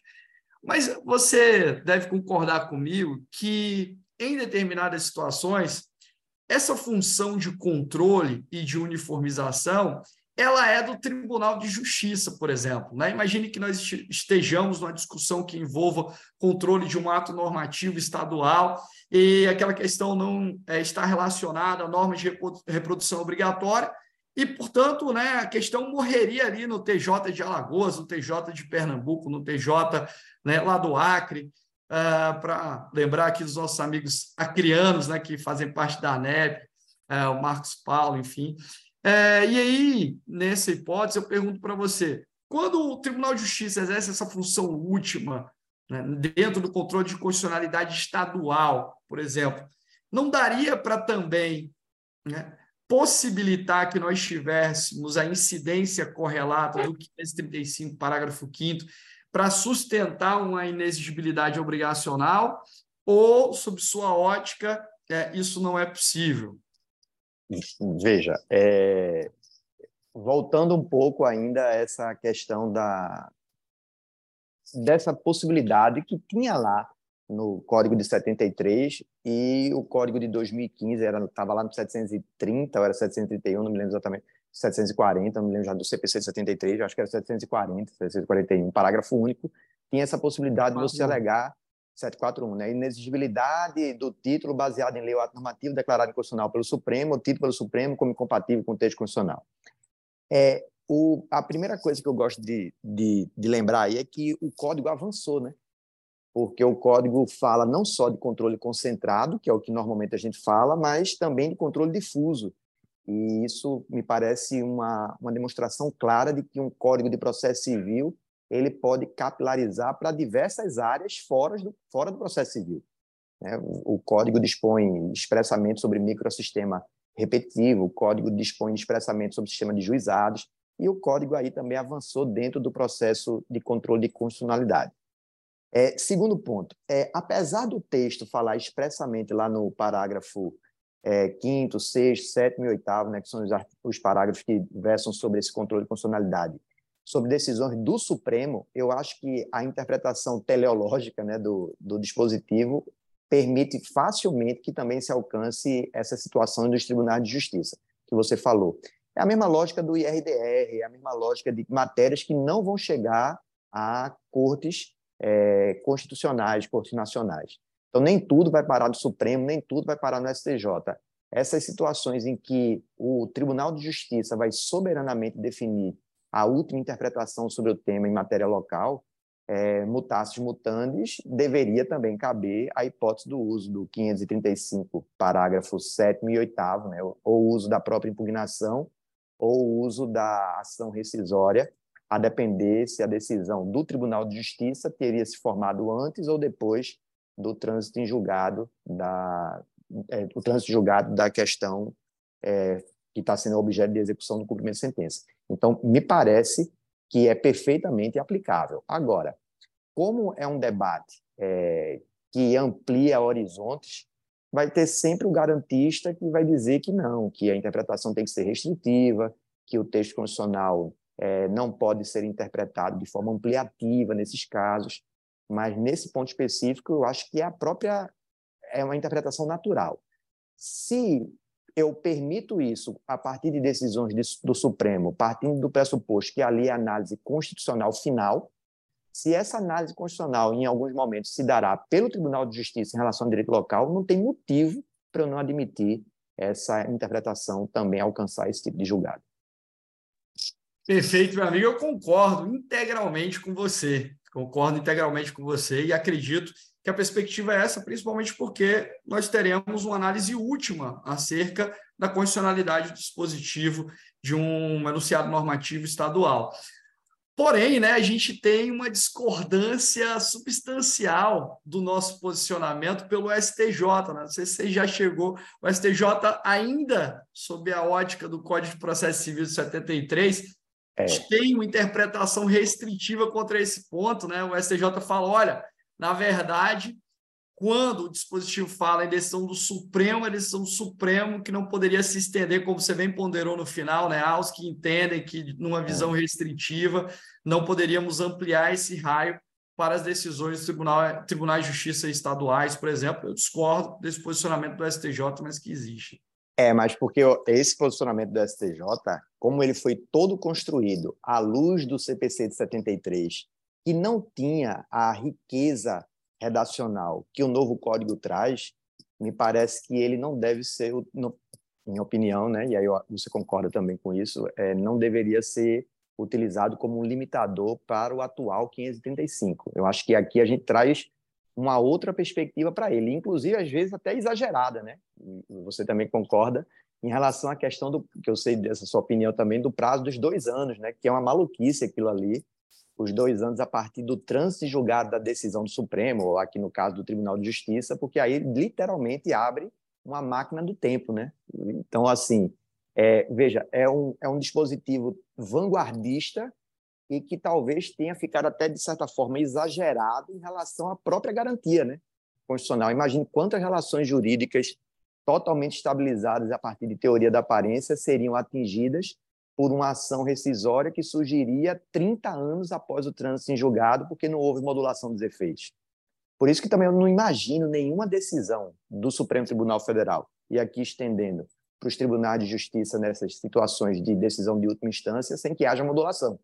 Mas você deve concordar comigo que em determinadas situações, essa função de controle e de uniformização ela é do Tribunal de Justiça, por exemplo. Né? Imagine que nós estejamos numa discussão que envolva controle de um ato normativo estadual e aquela questão não é, está relacionada à norma de reprodução obrigatória e, portanto, né, a questão morreria ali no TJ de Alagoas, no TJ de Pernambuco, no TJ né, lá do Acre uh, ah, para lembrar aqui dos nossos amigos acrianos, né, que fazem parte da ANEP, uh, o Marcos Paulo, enfim. Uh, e aí, nessa hipótese, eu pergunto para você: quando o Tribunal de Justiça exerce essa função última, né, dentro do controle de constitucionalidade estadual, por exemplo, não daria para também né, possibilitar que nós tivéssemos a incidência correlata do 535, parágrafo 5 para sustentar uma inexigibilidade obrigacional ou, sob sua ótica, é, isso não é possível? Veja, é, voltando um pouco ainda a essa questão da, dessa possibilidade que tinha lá no Código de 73 e o Código de 2015 era estava lá no 730 ou era 731, não me lembro exatamente, 740, não me lembro já do CPC 73, acho que era 740, 741, parágrafo único, tinha essa possibilidade de você alegar 741, né? Inexigibilidade do título baseado em lei ou ato normativo declarado inconstitucional pelo Supremo, ou título pelo Supremo como incompatível com o texto constitucional. É, o, a primeira coisa que eu gosto de, de, de lembrar aí é que o código avançou, né? Porque o código fala não só de controle concentrado, que é o que normalmente a gente fala, mas também de controle difuso, e isso me parece uma, uma demonstração clara de que um código de processo civil ele pode capilarizar para diversas áreas fora do, fora do processo civil. Né? O, código dispõe expressamente sobre microsistema repetitivo, o código dispõe expressamente sobre sistema de juizados, e o código aí também avançou dentro do processo de controle de constitucionalidade. É, segundo ponto, é, apesar do texto falar expressamente lá no parágrafo é, quinto, sexto, sétimo e oitavo, né, que são os, os parágrafos que versam sobre esse controle de constitucionalidade, sobre decisões do Supremo, eu acho que a interpretação teleológica né, do, do dispositivo permite facilmente que também se alcance essa situação dos tribunais de justiça, que você falou. É a mesma lógica do IRDR, é a mesma lógica de matérias que não vão chegar a cortes é, constitucionais, cortes nacionais. Então, nem tudo vai parar no Supremo, nem tudo vai parar no STJ. Essas situações em que o Tribunal de Justiça vai soberanamente definir a última interpretação sobre o tema em matéria local, é, mutasses mutandis, deveria também caber a hipótese do uso do 535, parágrafo 7 e 8, né, ou uso da própria impugnação, ou uso da ação rescisória, a depender se a decisão do Tribunal de Justiça teria se formado antes ou depois do trânsito em julgado da é, o trânsito julgado da questão é, que está sendo objeto de execução do cumprimento de sentença. Então, me parece que é perfeitamente aplicável. Agora, como é um debate é, que amplia horizontes, vai ter sempre o garantista que vai dizer que não, que a interpretação tem que ser restritiva, que o texto constitucional é, não pode ser interpretado de forma ampliativa nesses casos. Mas nesse ponto específico, eu acho que é a própria é uma interpretação natural. Se eu permito isso a partir de decisões do Supremo, partindo do pressuposto que ali é análise constitucional final, se essa análise constitucional, em alguns momentos, se dará pelo Tribunal de Justiça em relação ao direito local, não tem motivo para eu não admitir essa interpretação também alcançar esse tipo de julgado. Perfeito, meu amigo. Eu concordo integralmente com você. Concordo integralmente com você e acredito que a perspectiva é essa, principalmente porque nós teremos uma análise última acerca da constitucionalidade do dispositivo de um enunciado normativo estadual. Porém, né, a gente tem uma discordância substancial do nosso posicionamento pelo STJ. Né? Não sei se você já chegou. O STJ, ainda sob a ótica do Código de Processo Civil de 73, é. tem uma interpretação restritiva contra esse ponto. Né? O STJ fala: olha, na verdade, quando o dispositivo fala em decisão do Supremo, é decisão do Supremo que não poderia se estender, como você bem ponderou no final, né, aos que entendem que, numa é. visão restritiva, não poderíamos ampliar esse raio para as decisões do Tribunal, Tribunais de Justiça estaduais, por exemplo. Eu discordo desse posicionamento do STJ, mas que existe. É, mas porque esse posicionamento do STJ, como ele foi todo construído à luz do CPC de 73 que não tinha a riqueza redacional que o novo código traz, me parece que ele não deve ser, no, minha opinião, né, e aí você concorda também com isso, é, não deveria ser utilizado como um limitador para o atual 535. Eu acho que aqui a gente traz uma outra perspectiva para ele, inclusive às vezes até exagerada, né? Você também concorda em relação à questão do que eu sei dessa sua opinião também do prazo dos dois anos, né? Que é uma maluquice aquilo ali os dois anos a partir do trânsito julgado da decisão do Supremo, ou aqui no caso do Tribunal de Justiça, porque aí literalmente abre uma máquina do tempo, né? Então, assim, é, veja, é um, é um dispositivo vanguardista e que talvez tenha ficado até, de certa forma, exagerado em relação à própria garantia né, constitucional. Imagine quantas relações jurídicas totalmente estabilizadas a partir de teoria da aparência seriam atingidas por uma ação rescisória que surgiria 30 anos após o trânsito em julgado, porque não houve modulação dos efeitos. Por isso que também eu não imagino nenhuma decisão do Supremo Tribunal Federal, e aqui estendendo para os tribunais de justiça nessas situações de decisão de última instância, sem que haja modulação.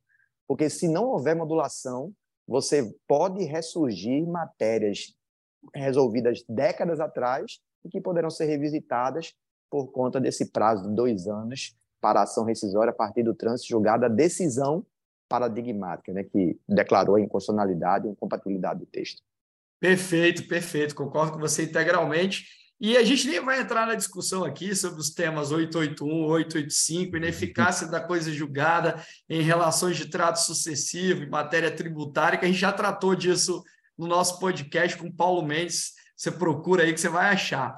Porque se não houver modulação, você pode ressurgir matérias resolvidas décadas atrás e que poderão ser revisitadas por conta desse prazo de dois anos para a ação rescisória a partir do trânsito julgado a decisão paradigmática, né, que declarou a inconstitucionalidade e incompatibilidade do texto. Perfeito, perfeito, concordo com você integralmente. E a gente nem vai entrar na discussão aqui sobre os temas 881, 885, ineficácia da coisa julgada em relações de trato sucessivo, em matéria tributária, que a gente já tratou disso no nosso podcast com Paulo Mendes. Você procura aí que você vai achar.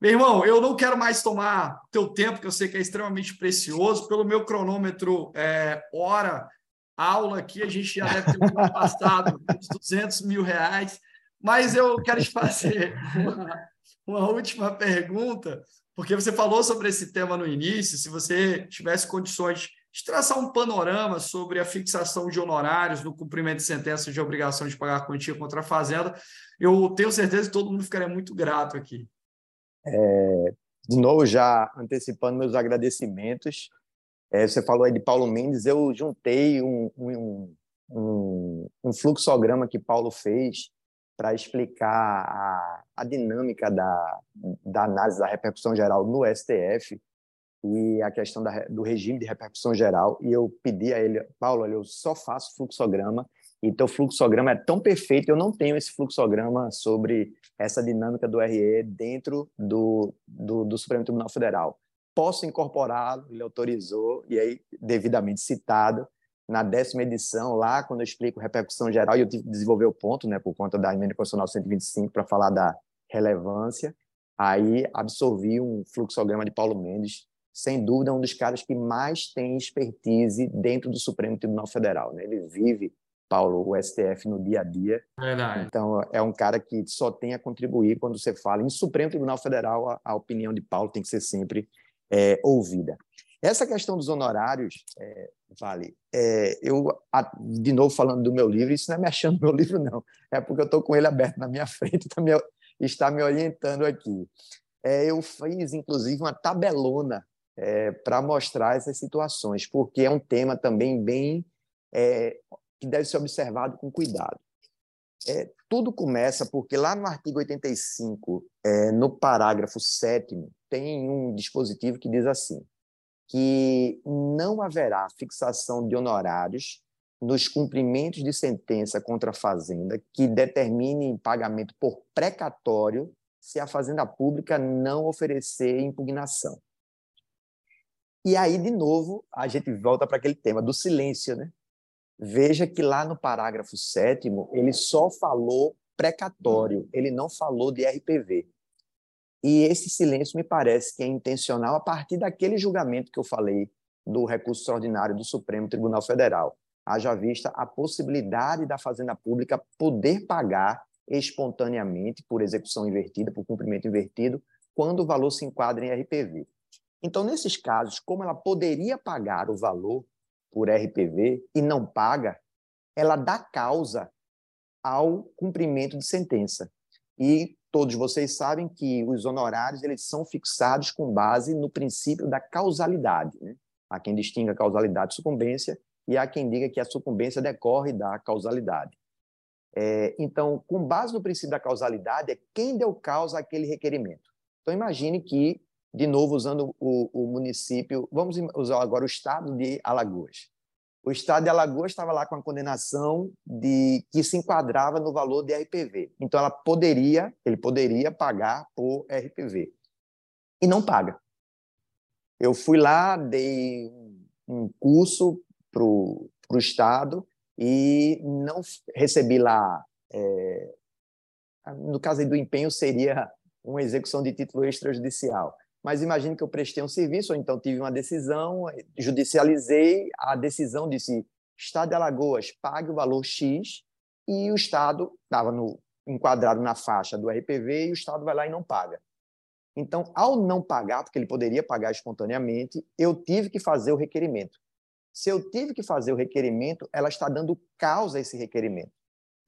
Meu irmão, eu não quero mais tomar teu tempo, que eu sei que é extremamente precioso. Pelo meu cronômetro, é, hora, aula aqui, a gente já deve ter passado uns 200 mil reais. Mas eu quero te fazer uma, uma última pergunta, porque você falou sobre esse tema no início. Se você tivesse condições de traçar um panorama sobre a fixação de honorários no cumprimento de sentença de obrigação de pagar quantia contra a Fazenda, eu tenho certeza que todo mundo ficaria muito grato aqui. É, de novo, já antecipando meus agradecimentos, é, você falou aí de Paulo Mendes, eu juntei um, um, um, um fluxograma que Paulo fez para explicar a, a dinâmica da, da análise da repercussão geral no STF e a questão da, do regime de repercussão geral. E eu pedi a ele, Paulo, olha, eu só faço fluxograma e teu fluxograma é tão perfeito, eu não tenho esse fluxograma sobre essa dinâmica do RE dentro do, do, do Supremo Tribunal Federal. Posso incorporá-lo, ele autorizou, e aí, devidamente citado, na décima edição, lá, quando eu explico repercussão geral, e eu tive que desenvolver o ponto, né, por conta da emenda constitucional 125, para falar da relevância, aí absorvi um fluxograma de Paulo Mendes, sem dúvida, um dos caras que mais tem expertise dentro do Supremo Tribunal Federal. Né? Ele vive, Paulo, o STF no dia a dia. Verdade. Então, é um cara que só tem a contribuir quando você fala em Supremo Tribunal Federal, a, a opinião de Paulo tem que ser sempre é, ouvida. Essa questão dos honorários, é, Vale, é, eu, a, de novo falando do meu livro, isso não é me achando meu livro, não. É porque eu estou com ele aberto na minha frente, tá me, está me orientando aqui. É, eu fiz, inclusive, uma tabelona é, para mostrar essas situações, porque é um tema também bem é, que deve ser observado com cuidado. É, tudo começa porque lá no artigo 85, é, no parágrafo 7 tem um dispositivo que diz assim, que não haverá fixação de honorários nos cumprimentos de sentença contra a Fazenda que determine pagamento por precatório se a Fazenda Pública não oferecer impugnação. E aí, de novo, a gente volta para aquele tema do silêncio. Né? Veja que lá no parágrafo 7 ele só falou precatório, ele não falou de RPV. E esse silêncio me parece que é intencional a partir daquele julgamento que eu falei do recurso extraordinário do Supremo Tribunal Federal. Haja vista a possibilidade da Fazenda Pública poder pagar espontaneamente por execução invertida, por cumprimento invertido, quando o valor se enquadra em RPV. Então, nesses casos, como ela poderia pagar o valor por RPV e não paga, ela dá causa ao cumprimento de sentença. E todos vocês sabem que os honorários eles são fixados com base no princípio da causalidade. Né? Há quem distinga causalidade de sucumbência e há quem diga que a sucumbência decorre da causalidade. É, então, com base no princípio da causalidade, é quem deu causa àquele requerimento. Então, imagine que, de novo, usando o, o município, vamos usar agora o estado de Alagoas o Estado de Alagoas estava lá com a condenação de que se enquadrava no valor de RPV. Então, ela poderia, ele poderia pagar por RPV. E não paga. Eu fui lá, dei um curso para o Estado e não recebi lá. É, no caso do empenho, seria uma execução de título extrajudicial mas imagine que eu prestei um serviço, ou então tive uma decisão, judicializei, a decisão disse, Estado de Alagoas, pague o valor X, e o Estado estava enquadrado na faixa do RPV, e o Estado vai lá e não paga. Então, ao não pagar, porque ele poderia pagar espontaneamente, eu tive que fazer o requerimento. Se eu tive que fazer o requerimento, ela está dando causa a esse requerimento.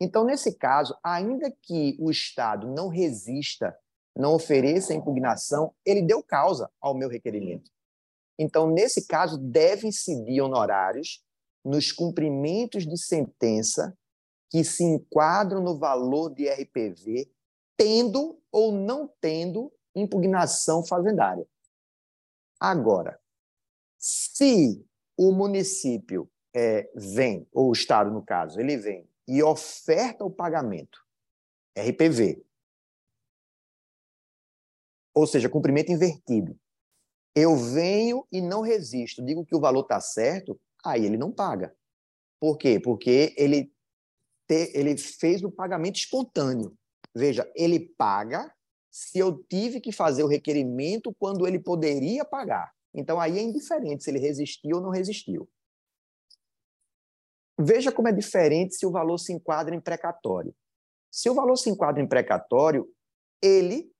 Então, nesse caso, ainda que o Estado não resista não ofereça impugnação, ele deu causa ao meu requerimento. Então, nesse caso, devem incidir honorários nos cumprimentos de sentença que se enquadram no valor de RPV, tendo ou não tendo impugnação fazendária. Agora, se o município é, vem, ou o Estado, no caso, ele vem e oferta o pagamento, RPV, ou seja, cumprimento invertido. Eu venho e não resisto, digo que o valor está certo, aí ele não paga. Por quê? Porque ele, te, ele fez o pagamento espontâneo. Veja, ele paga se eu tive que fazer o requerimento quando ele poderia pagar. Então, aí é indiferente se ele resistiu ou não resistiu. Veja como é diferente se o valor se enquadra em precatório. Se o valor se enquadra em precatório, ele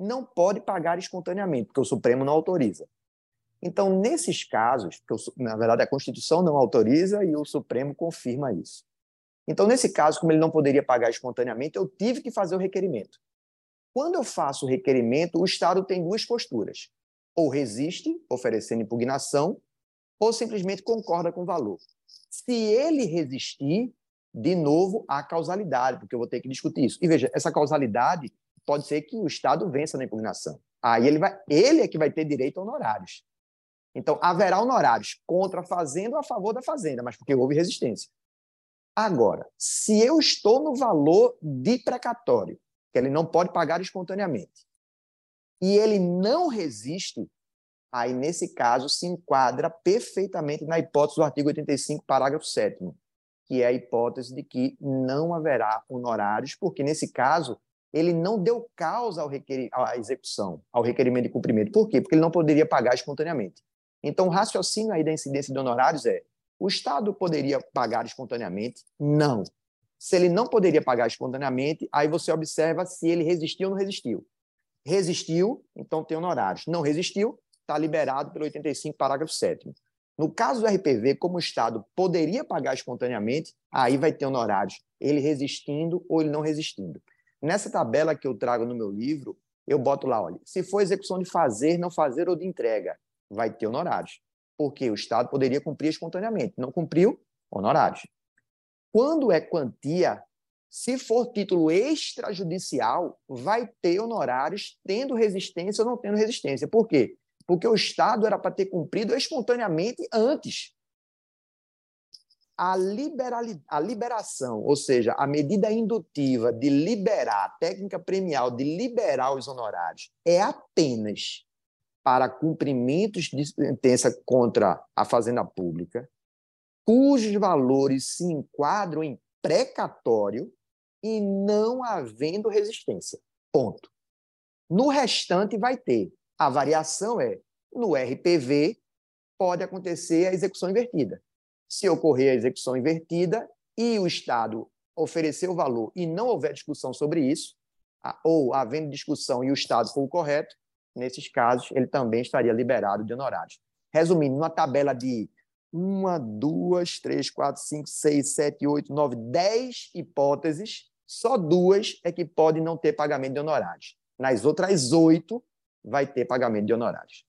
não pode pagar espontaneamente, porque o Supremo não autoriza. Então, nesses casos, porque na verdade a Constituição não autoriza e o Supremo confirma isso. Então, nesse caso, como ele não poderia pagar espontaneamente, eu tive que fazer o requerimento. Quando eu faço o requerimento, o Estado tem duas posturas: ou resiste, oferecendo impugnação, ou simplesmente concorda com o valor. Se ele resistir, de novo, há causalidade, porque eu vou ter que discutir isso. E veja, essa causalidade pode ser que o Estado vença na impugnação. Aí ele, vai, ele é que vai ter direito a honorários. Então, haverá honorários contra a Fazenda ou a favor da Fazenda, mas porque houve resistência. Agora, se eu estou no valor de precatório, que ele não pode pagar espontaneamente, e ele não resiste, aí, nesse caso, se enquadra perfeitamente na hipótese do artigo 85, parágrafo 7 que é a hipótese de que não haverá honorários, porque, nesse caso, ele não deu causa ao requer... à execução, ao requerimento de cumprimento. Por quê? Porque ele não poderia pagar espontaneamente. Então, o raciocínio aí da incidência de honorários é: o Estado poderia pagar espontaneamente? Não. Se ele não poderia pagar espontaneamente, aí você observa se ele resistiu ou não resistiu. Resistiu, então tem honorários. Não resistiu, está liberado pelo 85, parágrafo 7. No caso do RPV, como o Estado poderia pagar espontaneamente, aí vai ter honorários, ele resistindo ou ele não resistindo. Nessa tabela que eu trago no meu livro, eu boto lá, olha, se for execução de fazer, não fazer ou de entrega, vai ter honorários. Porque o Estado poderia cumprir espontaneamente. Não cumpriu, honorários. Quando é quantia, se for título extrajudicial, vai ter honorários tendo resistência ou não tendo resistência. Por quê? Porque o Estado era para ter cumprido espontaneamente antes a, a liberação, ou seja, a medida indutiva de liberar, a técnica premial de liberar os honorários, é apenas para cumprimentos de sentença contra a Fazenda Pública, cujos valores se enquadram em precatório e não havendo resistência. Ponto. No restante vai ter. A variação é, no RPV, pode acontecer a execução invertida se ocorrer a execução invertida e o Estado oferecer o valor e não houver discussão sobre isso, ou havendo discussão e o Estado for o correto, nesses casos, ele também estaria liberado de honorários. Resumindo, numa tabela de uma, duas, três, quatro, cinco, seis, sete, oito, nove, dez hipóteses, só duas é que podem não ter pagamento de honorários. Nas outras oito, vai ter pagamento de honorários.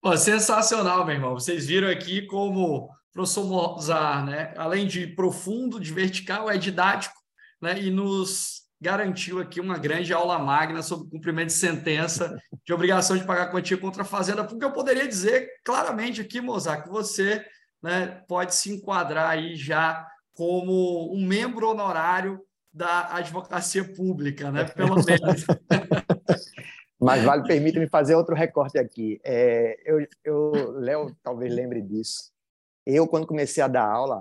Pô, sensacional, meu irmão. Vocês viram aqui como professor Mozart, né, além de profundo, de vertical, é didático, né, e nos garantiu aqui uma grande aula magna sobre cumprimento de sentença de obrigação de pagar quantia contra a fazenda, porque eu poderia dizer claramente aqui, Mozart, que você né, pode se enquadrar aí já como um membro honorário da advocacia pública, né? Pelo menos. Mas vale, permita-me fazer outro recorte aqui. É, eu, eu, Léo talvez lembre disso. Eu, quando comecei a dar aula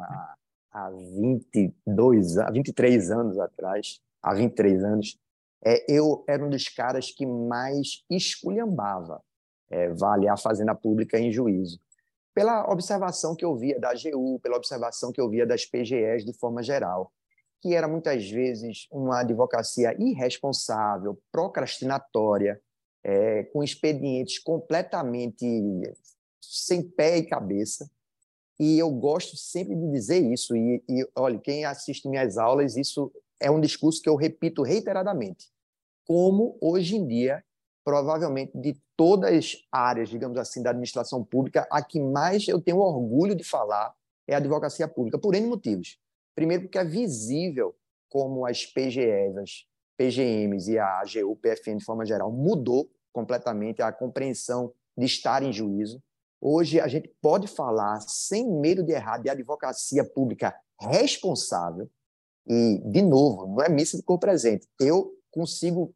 há 22, há 23 anos atrás, há 23 anos, é, eu era um dos caras que mais esculhambava é, Vale a Fazenda Pública em juízo. Pela observação que eu via da AGU, pela observação que eu via das PGEs de forma geral, que era muitas vezes uma advocacia irresponsável, procrastinatória, é, com expedientes completamente sem pé e cabeça, e eu gosto sempre de dizer isso. E, e olha, quem assiste minhas aulas, isso é um discurso que eu repito reiteradamente. Como hoje em dia, provavelmente de todas as áreas, digamos assim, da administração pública, a que mais eu tenho orgulho de falar é a advocacia pública, por N motivos. Primeiro, porque é visível como as PGEs, as PGMs e a AGU, PFN de forma geral, mudou completamente a compreensão de estar em juízo. Hoje a gente pode falar, sem medo de errar, de advocacia pública responsável. E, de novo, não é missa de cor presente. Eu consigo,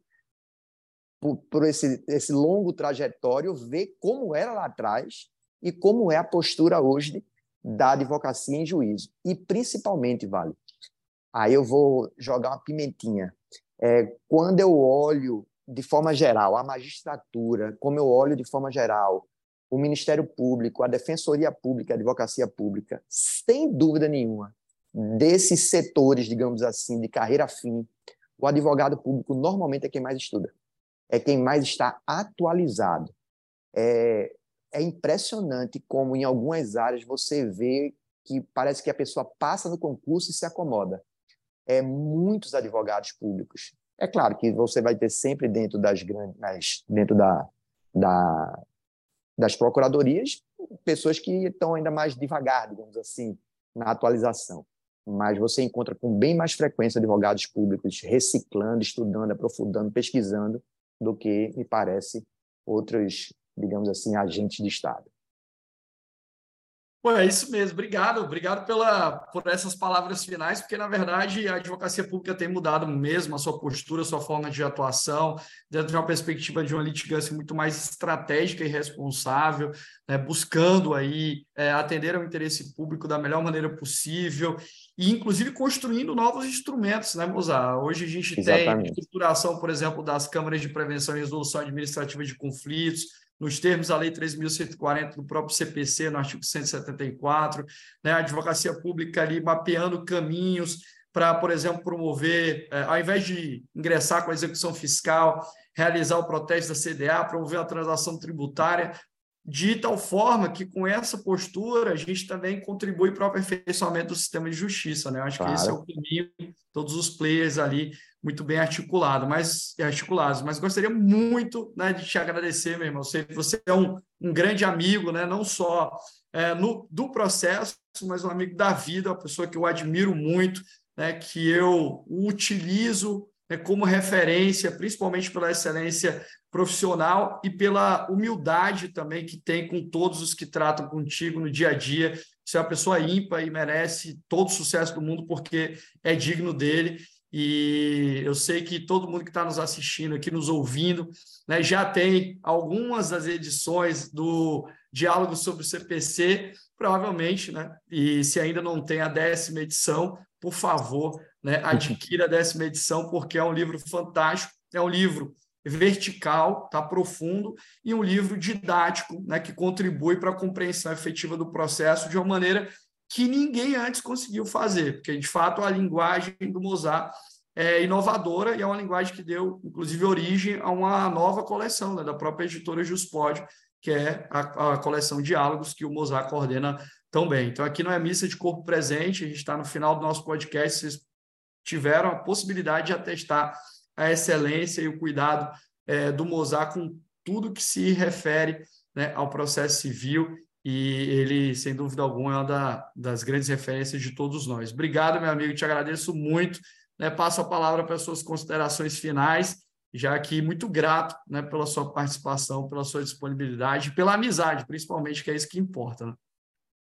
por, por esse, esse longo trajetório, ver como era lá atrás e como é a postura hoje da advocacia em juízo. E, principalmente, Vale, aí eu vou jogar uma pimentinha. É, quando eu olho de forma geral a magistratura, como eu olho de forma geral o Ministério Público, a Defensoria Pública, a Advocacia Pública, sem dúvida nenhuma, desses setores, digamos assim, de carreira fim, o advogado público normalmente é quem mais estuda, é quem mais está atualizado. É, é impressionante como em algumas áreas você vê que parece que a pessoa passa no concurso e se acomoda. É muitos advogados públicos. É claro que você vai ter sempre dentro das grandes, dentro da, da das procuradorias, pessoas que estão ainda mais devagar, digamos assim, na atualização. Mas você encontra com bem mais frequência advogados públicos reciclando, estudando, aprofundando, pesquisando, do que, me parece, outros, digamos assim, agentes de Estado. É isso mesmo. Obrigado, obrigado pela, por essas palavras finais, porque na verdade a advocacia pública tem mudado mesmo a sua postura, a sua forma de atuação, dentro de uma perspectiva de uma litigância muito mais estratégica e responsável, né, buscando aí é, atender ao interesse público da melhor maneira possível e inclusive construindo novos instrumentos, né, Mozart? Hoje a gente Exatamente. tem a estruturação, por exemplo, das câmaras de prevenção e resolução administrativa de conflitos nos termos da Lei 3.140 do próprio CPC, no artigo 174, né, a advocacia pública ali mapeando caminhos para, por exemplo, promover, é, ao invés de ingressar com a execução fiscal, realizar o protesto da CDA, promover a transação tributária, de tal forma que com essa postura a gente também contribui para o aperfeiçoamento do sistema de justiça, né? Eu acho claro. que esse é o caminho, todos os players ali muito bem articulado, mas articulados. Mas gostaria muito né, de te agradecer, meu irmão. Você, você é um, um grande amigo, né? Não só é, no, do processo, mas um amigo da vida, uma pessoa que eu admiro muito, né? Que eu utilizo né, como referência, principalmente pela excelência profissional e pela humildade também que tem com todos os que tratam contigo no dia a dia. Você é uma pessoa ímpar e merece todo o sucesso do mundo porque é digno dele. E eu sei que todo mundo que está nos assistindo aqui, nos ouvindo, né, já tem algumas das edições do Diálogo sobre o CPC, provavelmente, né? E se ainda não tem a décima edição, por favor, né, adquira a décima edição, porque é um livro fantástico, é um livro vertical, tá profundo e um livro didático, né, que contribui para a compreensão efetiva do processo de uma maneira que ninguém antes conseguiu fazer, porque de fato a linguagem do Mozart é inovadora e é uma linguagem que deu, inclusive, origem a uma nova coleção né, da própria editora Juspod, que é a, a coleção Diálogos que o Mozart coordena tão bem. Então, aqui não é missa de corpo presente, a gente está no final do nosso podcast, vocês tiveram a possibilidade de atestar a excelência e o cuidado é, do Mozart com tudo que se refere né, ao processo civil e ele, sem dúvida alguma, é uma da, das grandes referências de todos nós. Obrigado, meu amigo, te agradeço muito. Né, passo a palavra para as suas considerações finais, já que muito grato né, pela sua participação, pela sua disponibilidade, pela amizade, principalmente, que é isso que importa. Né?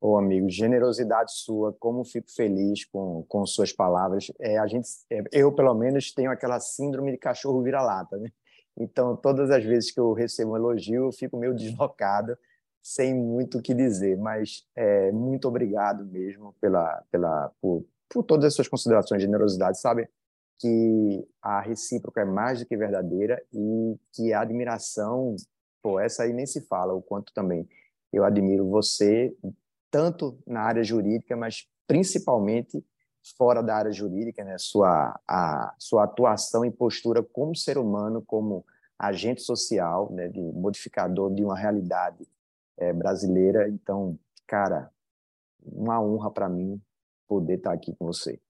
Ô, amigo, generosidade sua, como fico feliz com, com suas palavras. É, a gente, é, eu, pelo menos, tenho aquela síndrome de cachorro vira-lata, né? Então, todas as vezes que eu recebo um elogio, eu fico meio deslocado, sem muito o que dizer. Mas é, muito obrigado mesmo pela, pela, por, por todas as suas considerações, generosidade, sabe? Que a recíproca é mais do que verdadeira e que a admiração, pô, essa aí nem se fala, o quanto também eu admiro você tanto na área jurídica, mas principalmente fora da área jurídica, né? Sua a sua atuação e postura como ser humano, como agente social, né? De modificador de uma realidade é, brasileira. Então, cara, uma honra para mim poder estar aqui com você.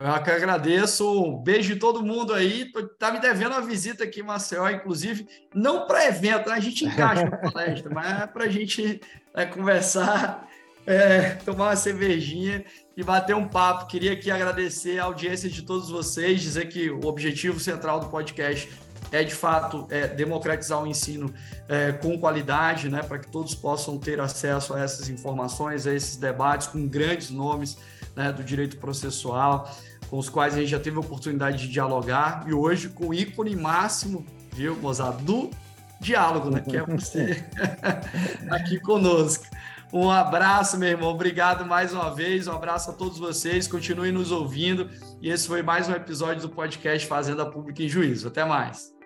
Eu que agradeço. Um beijo de todo mundo aí. Tá me devendo uma visita aqui em Maceió, inclusive, não para evento, né? a gente encaixa na palestra, mas é para a gente é, conversar, é, tomar uma cervejinha e bater um papo. Queria aqui agradecer a audiência de todos vocês, dizer que o objetivo central do podcast é de fato é, democratizar o ensino é, com qualidade, né, para que todos possam ter acesso a essas informações, a esses debates com grandes nomes né, do direito processual com os quais a gente já teve a oportunidade de dialogar, e hoje com o ícone máximo, viu, Mozart, do diálogo, né? Que é você aqui conosco. Um abraço, meu irmão. Obrigado mais uma vez. Um abraço a todos vocês. Continuem nos ouvindo. E esse foi mais um episódio do podcast Fazenda Pública em Juízo. Até mais.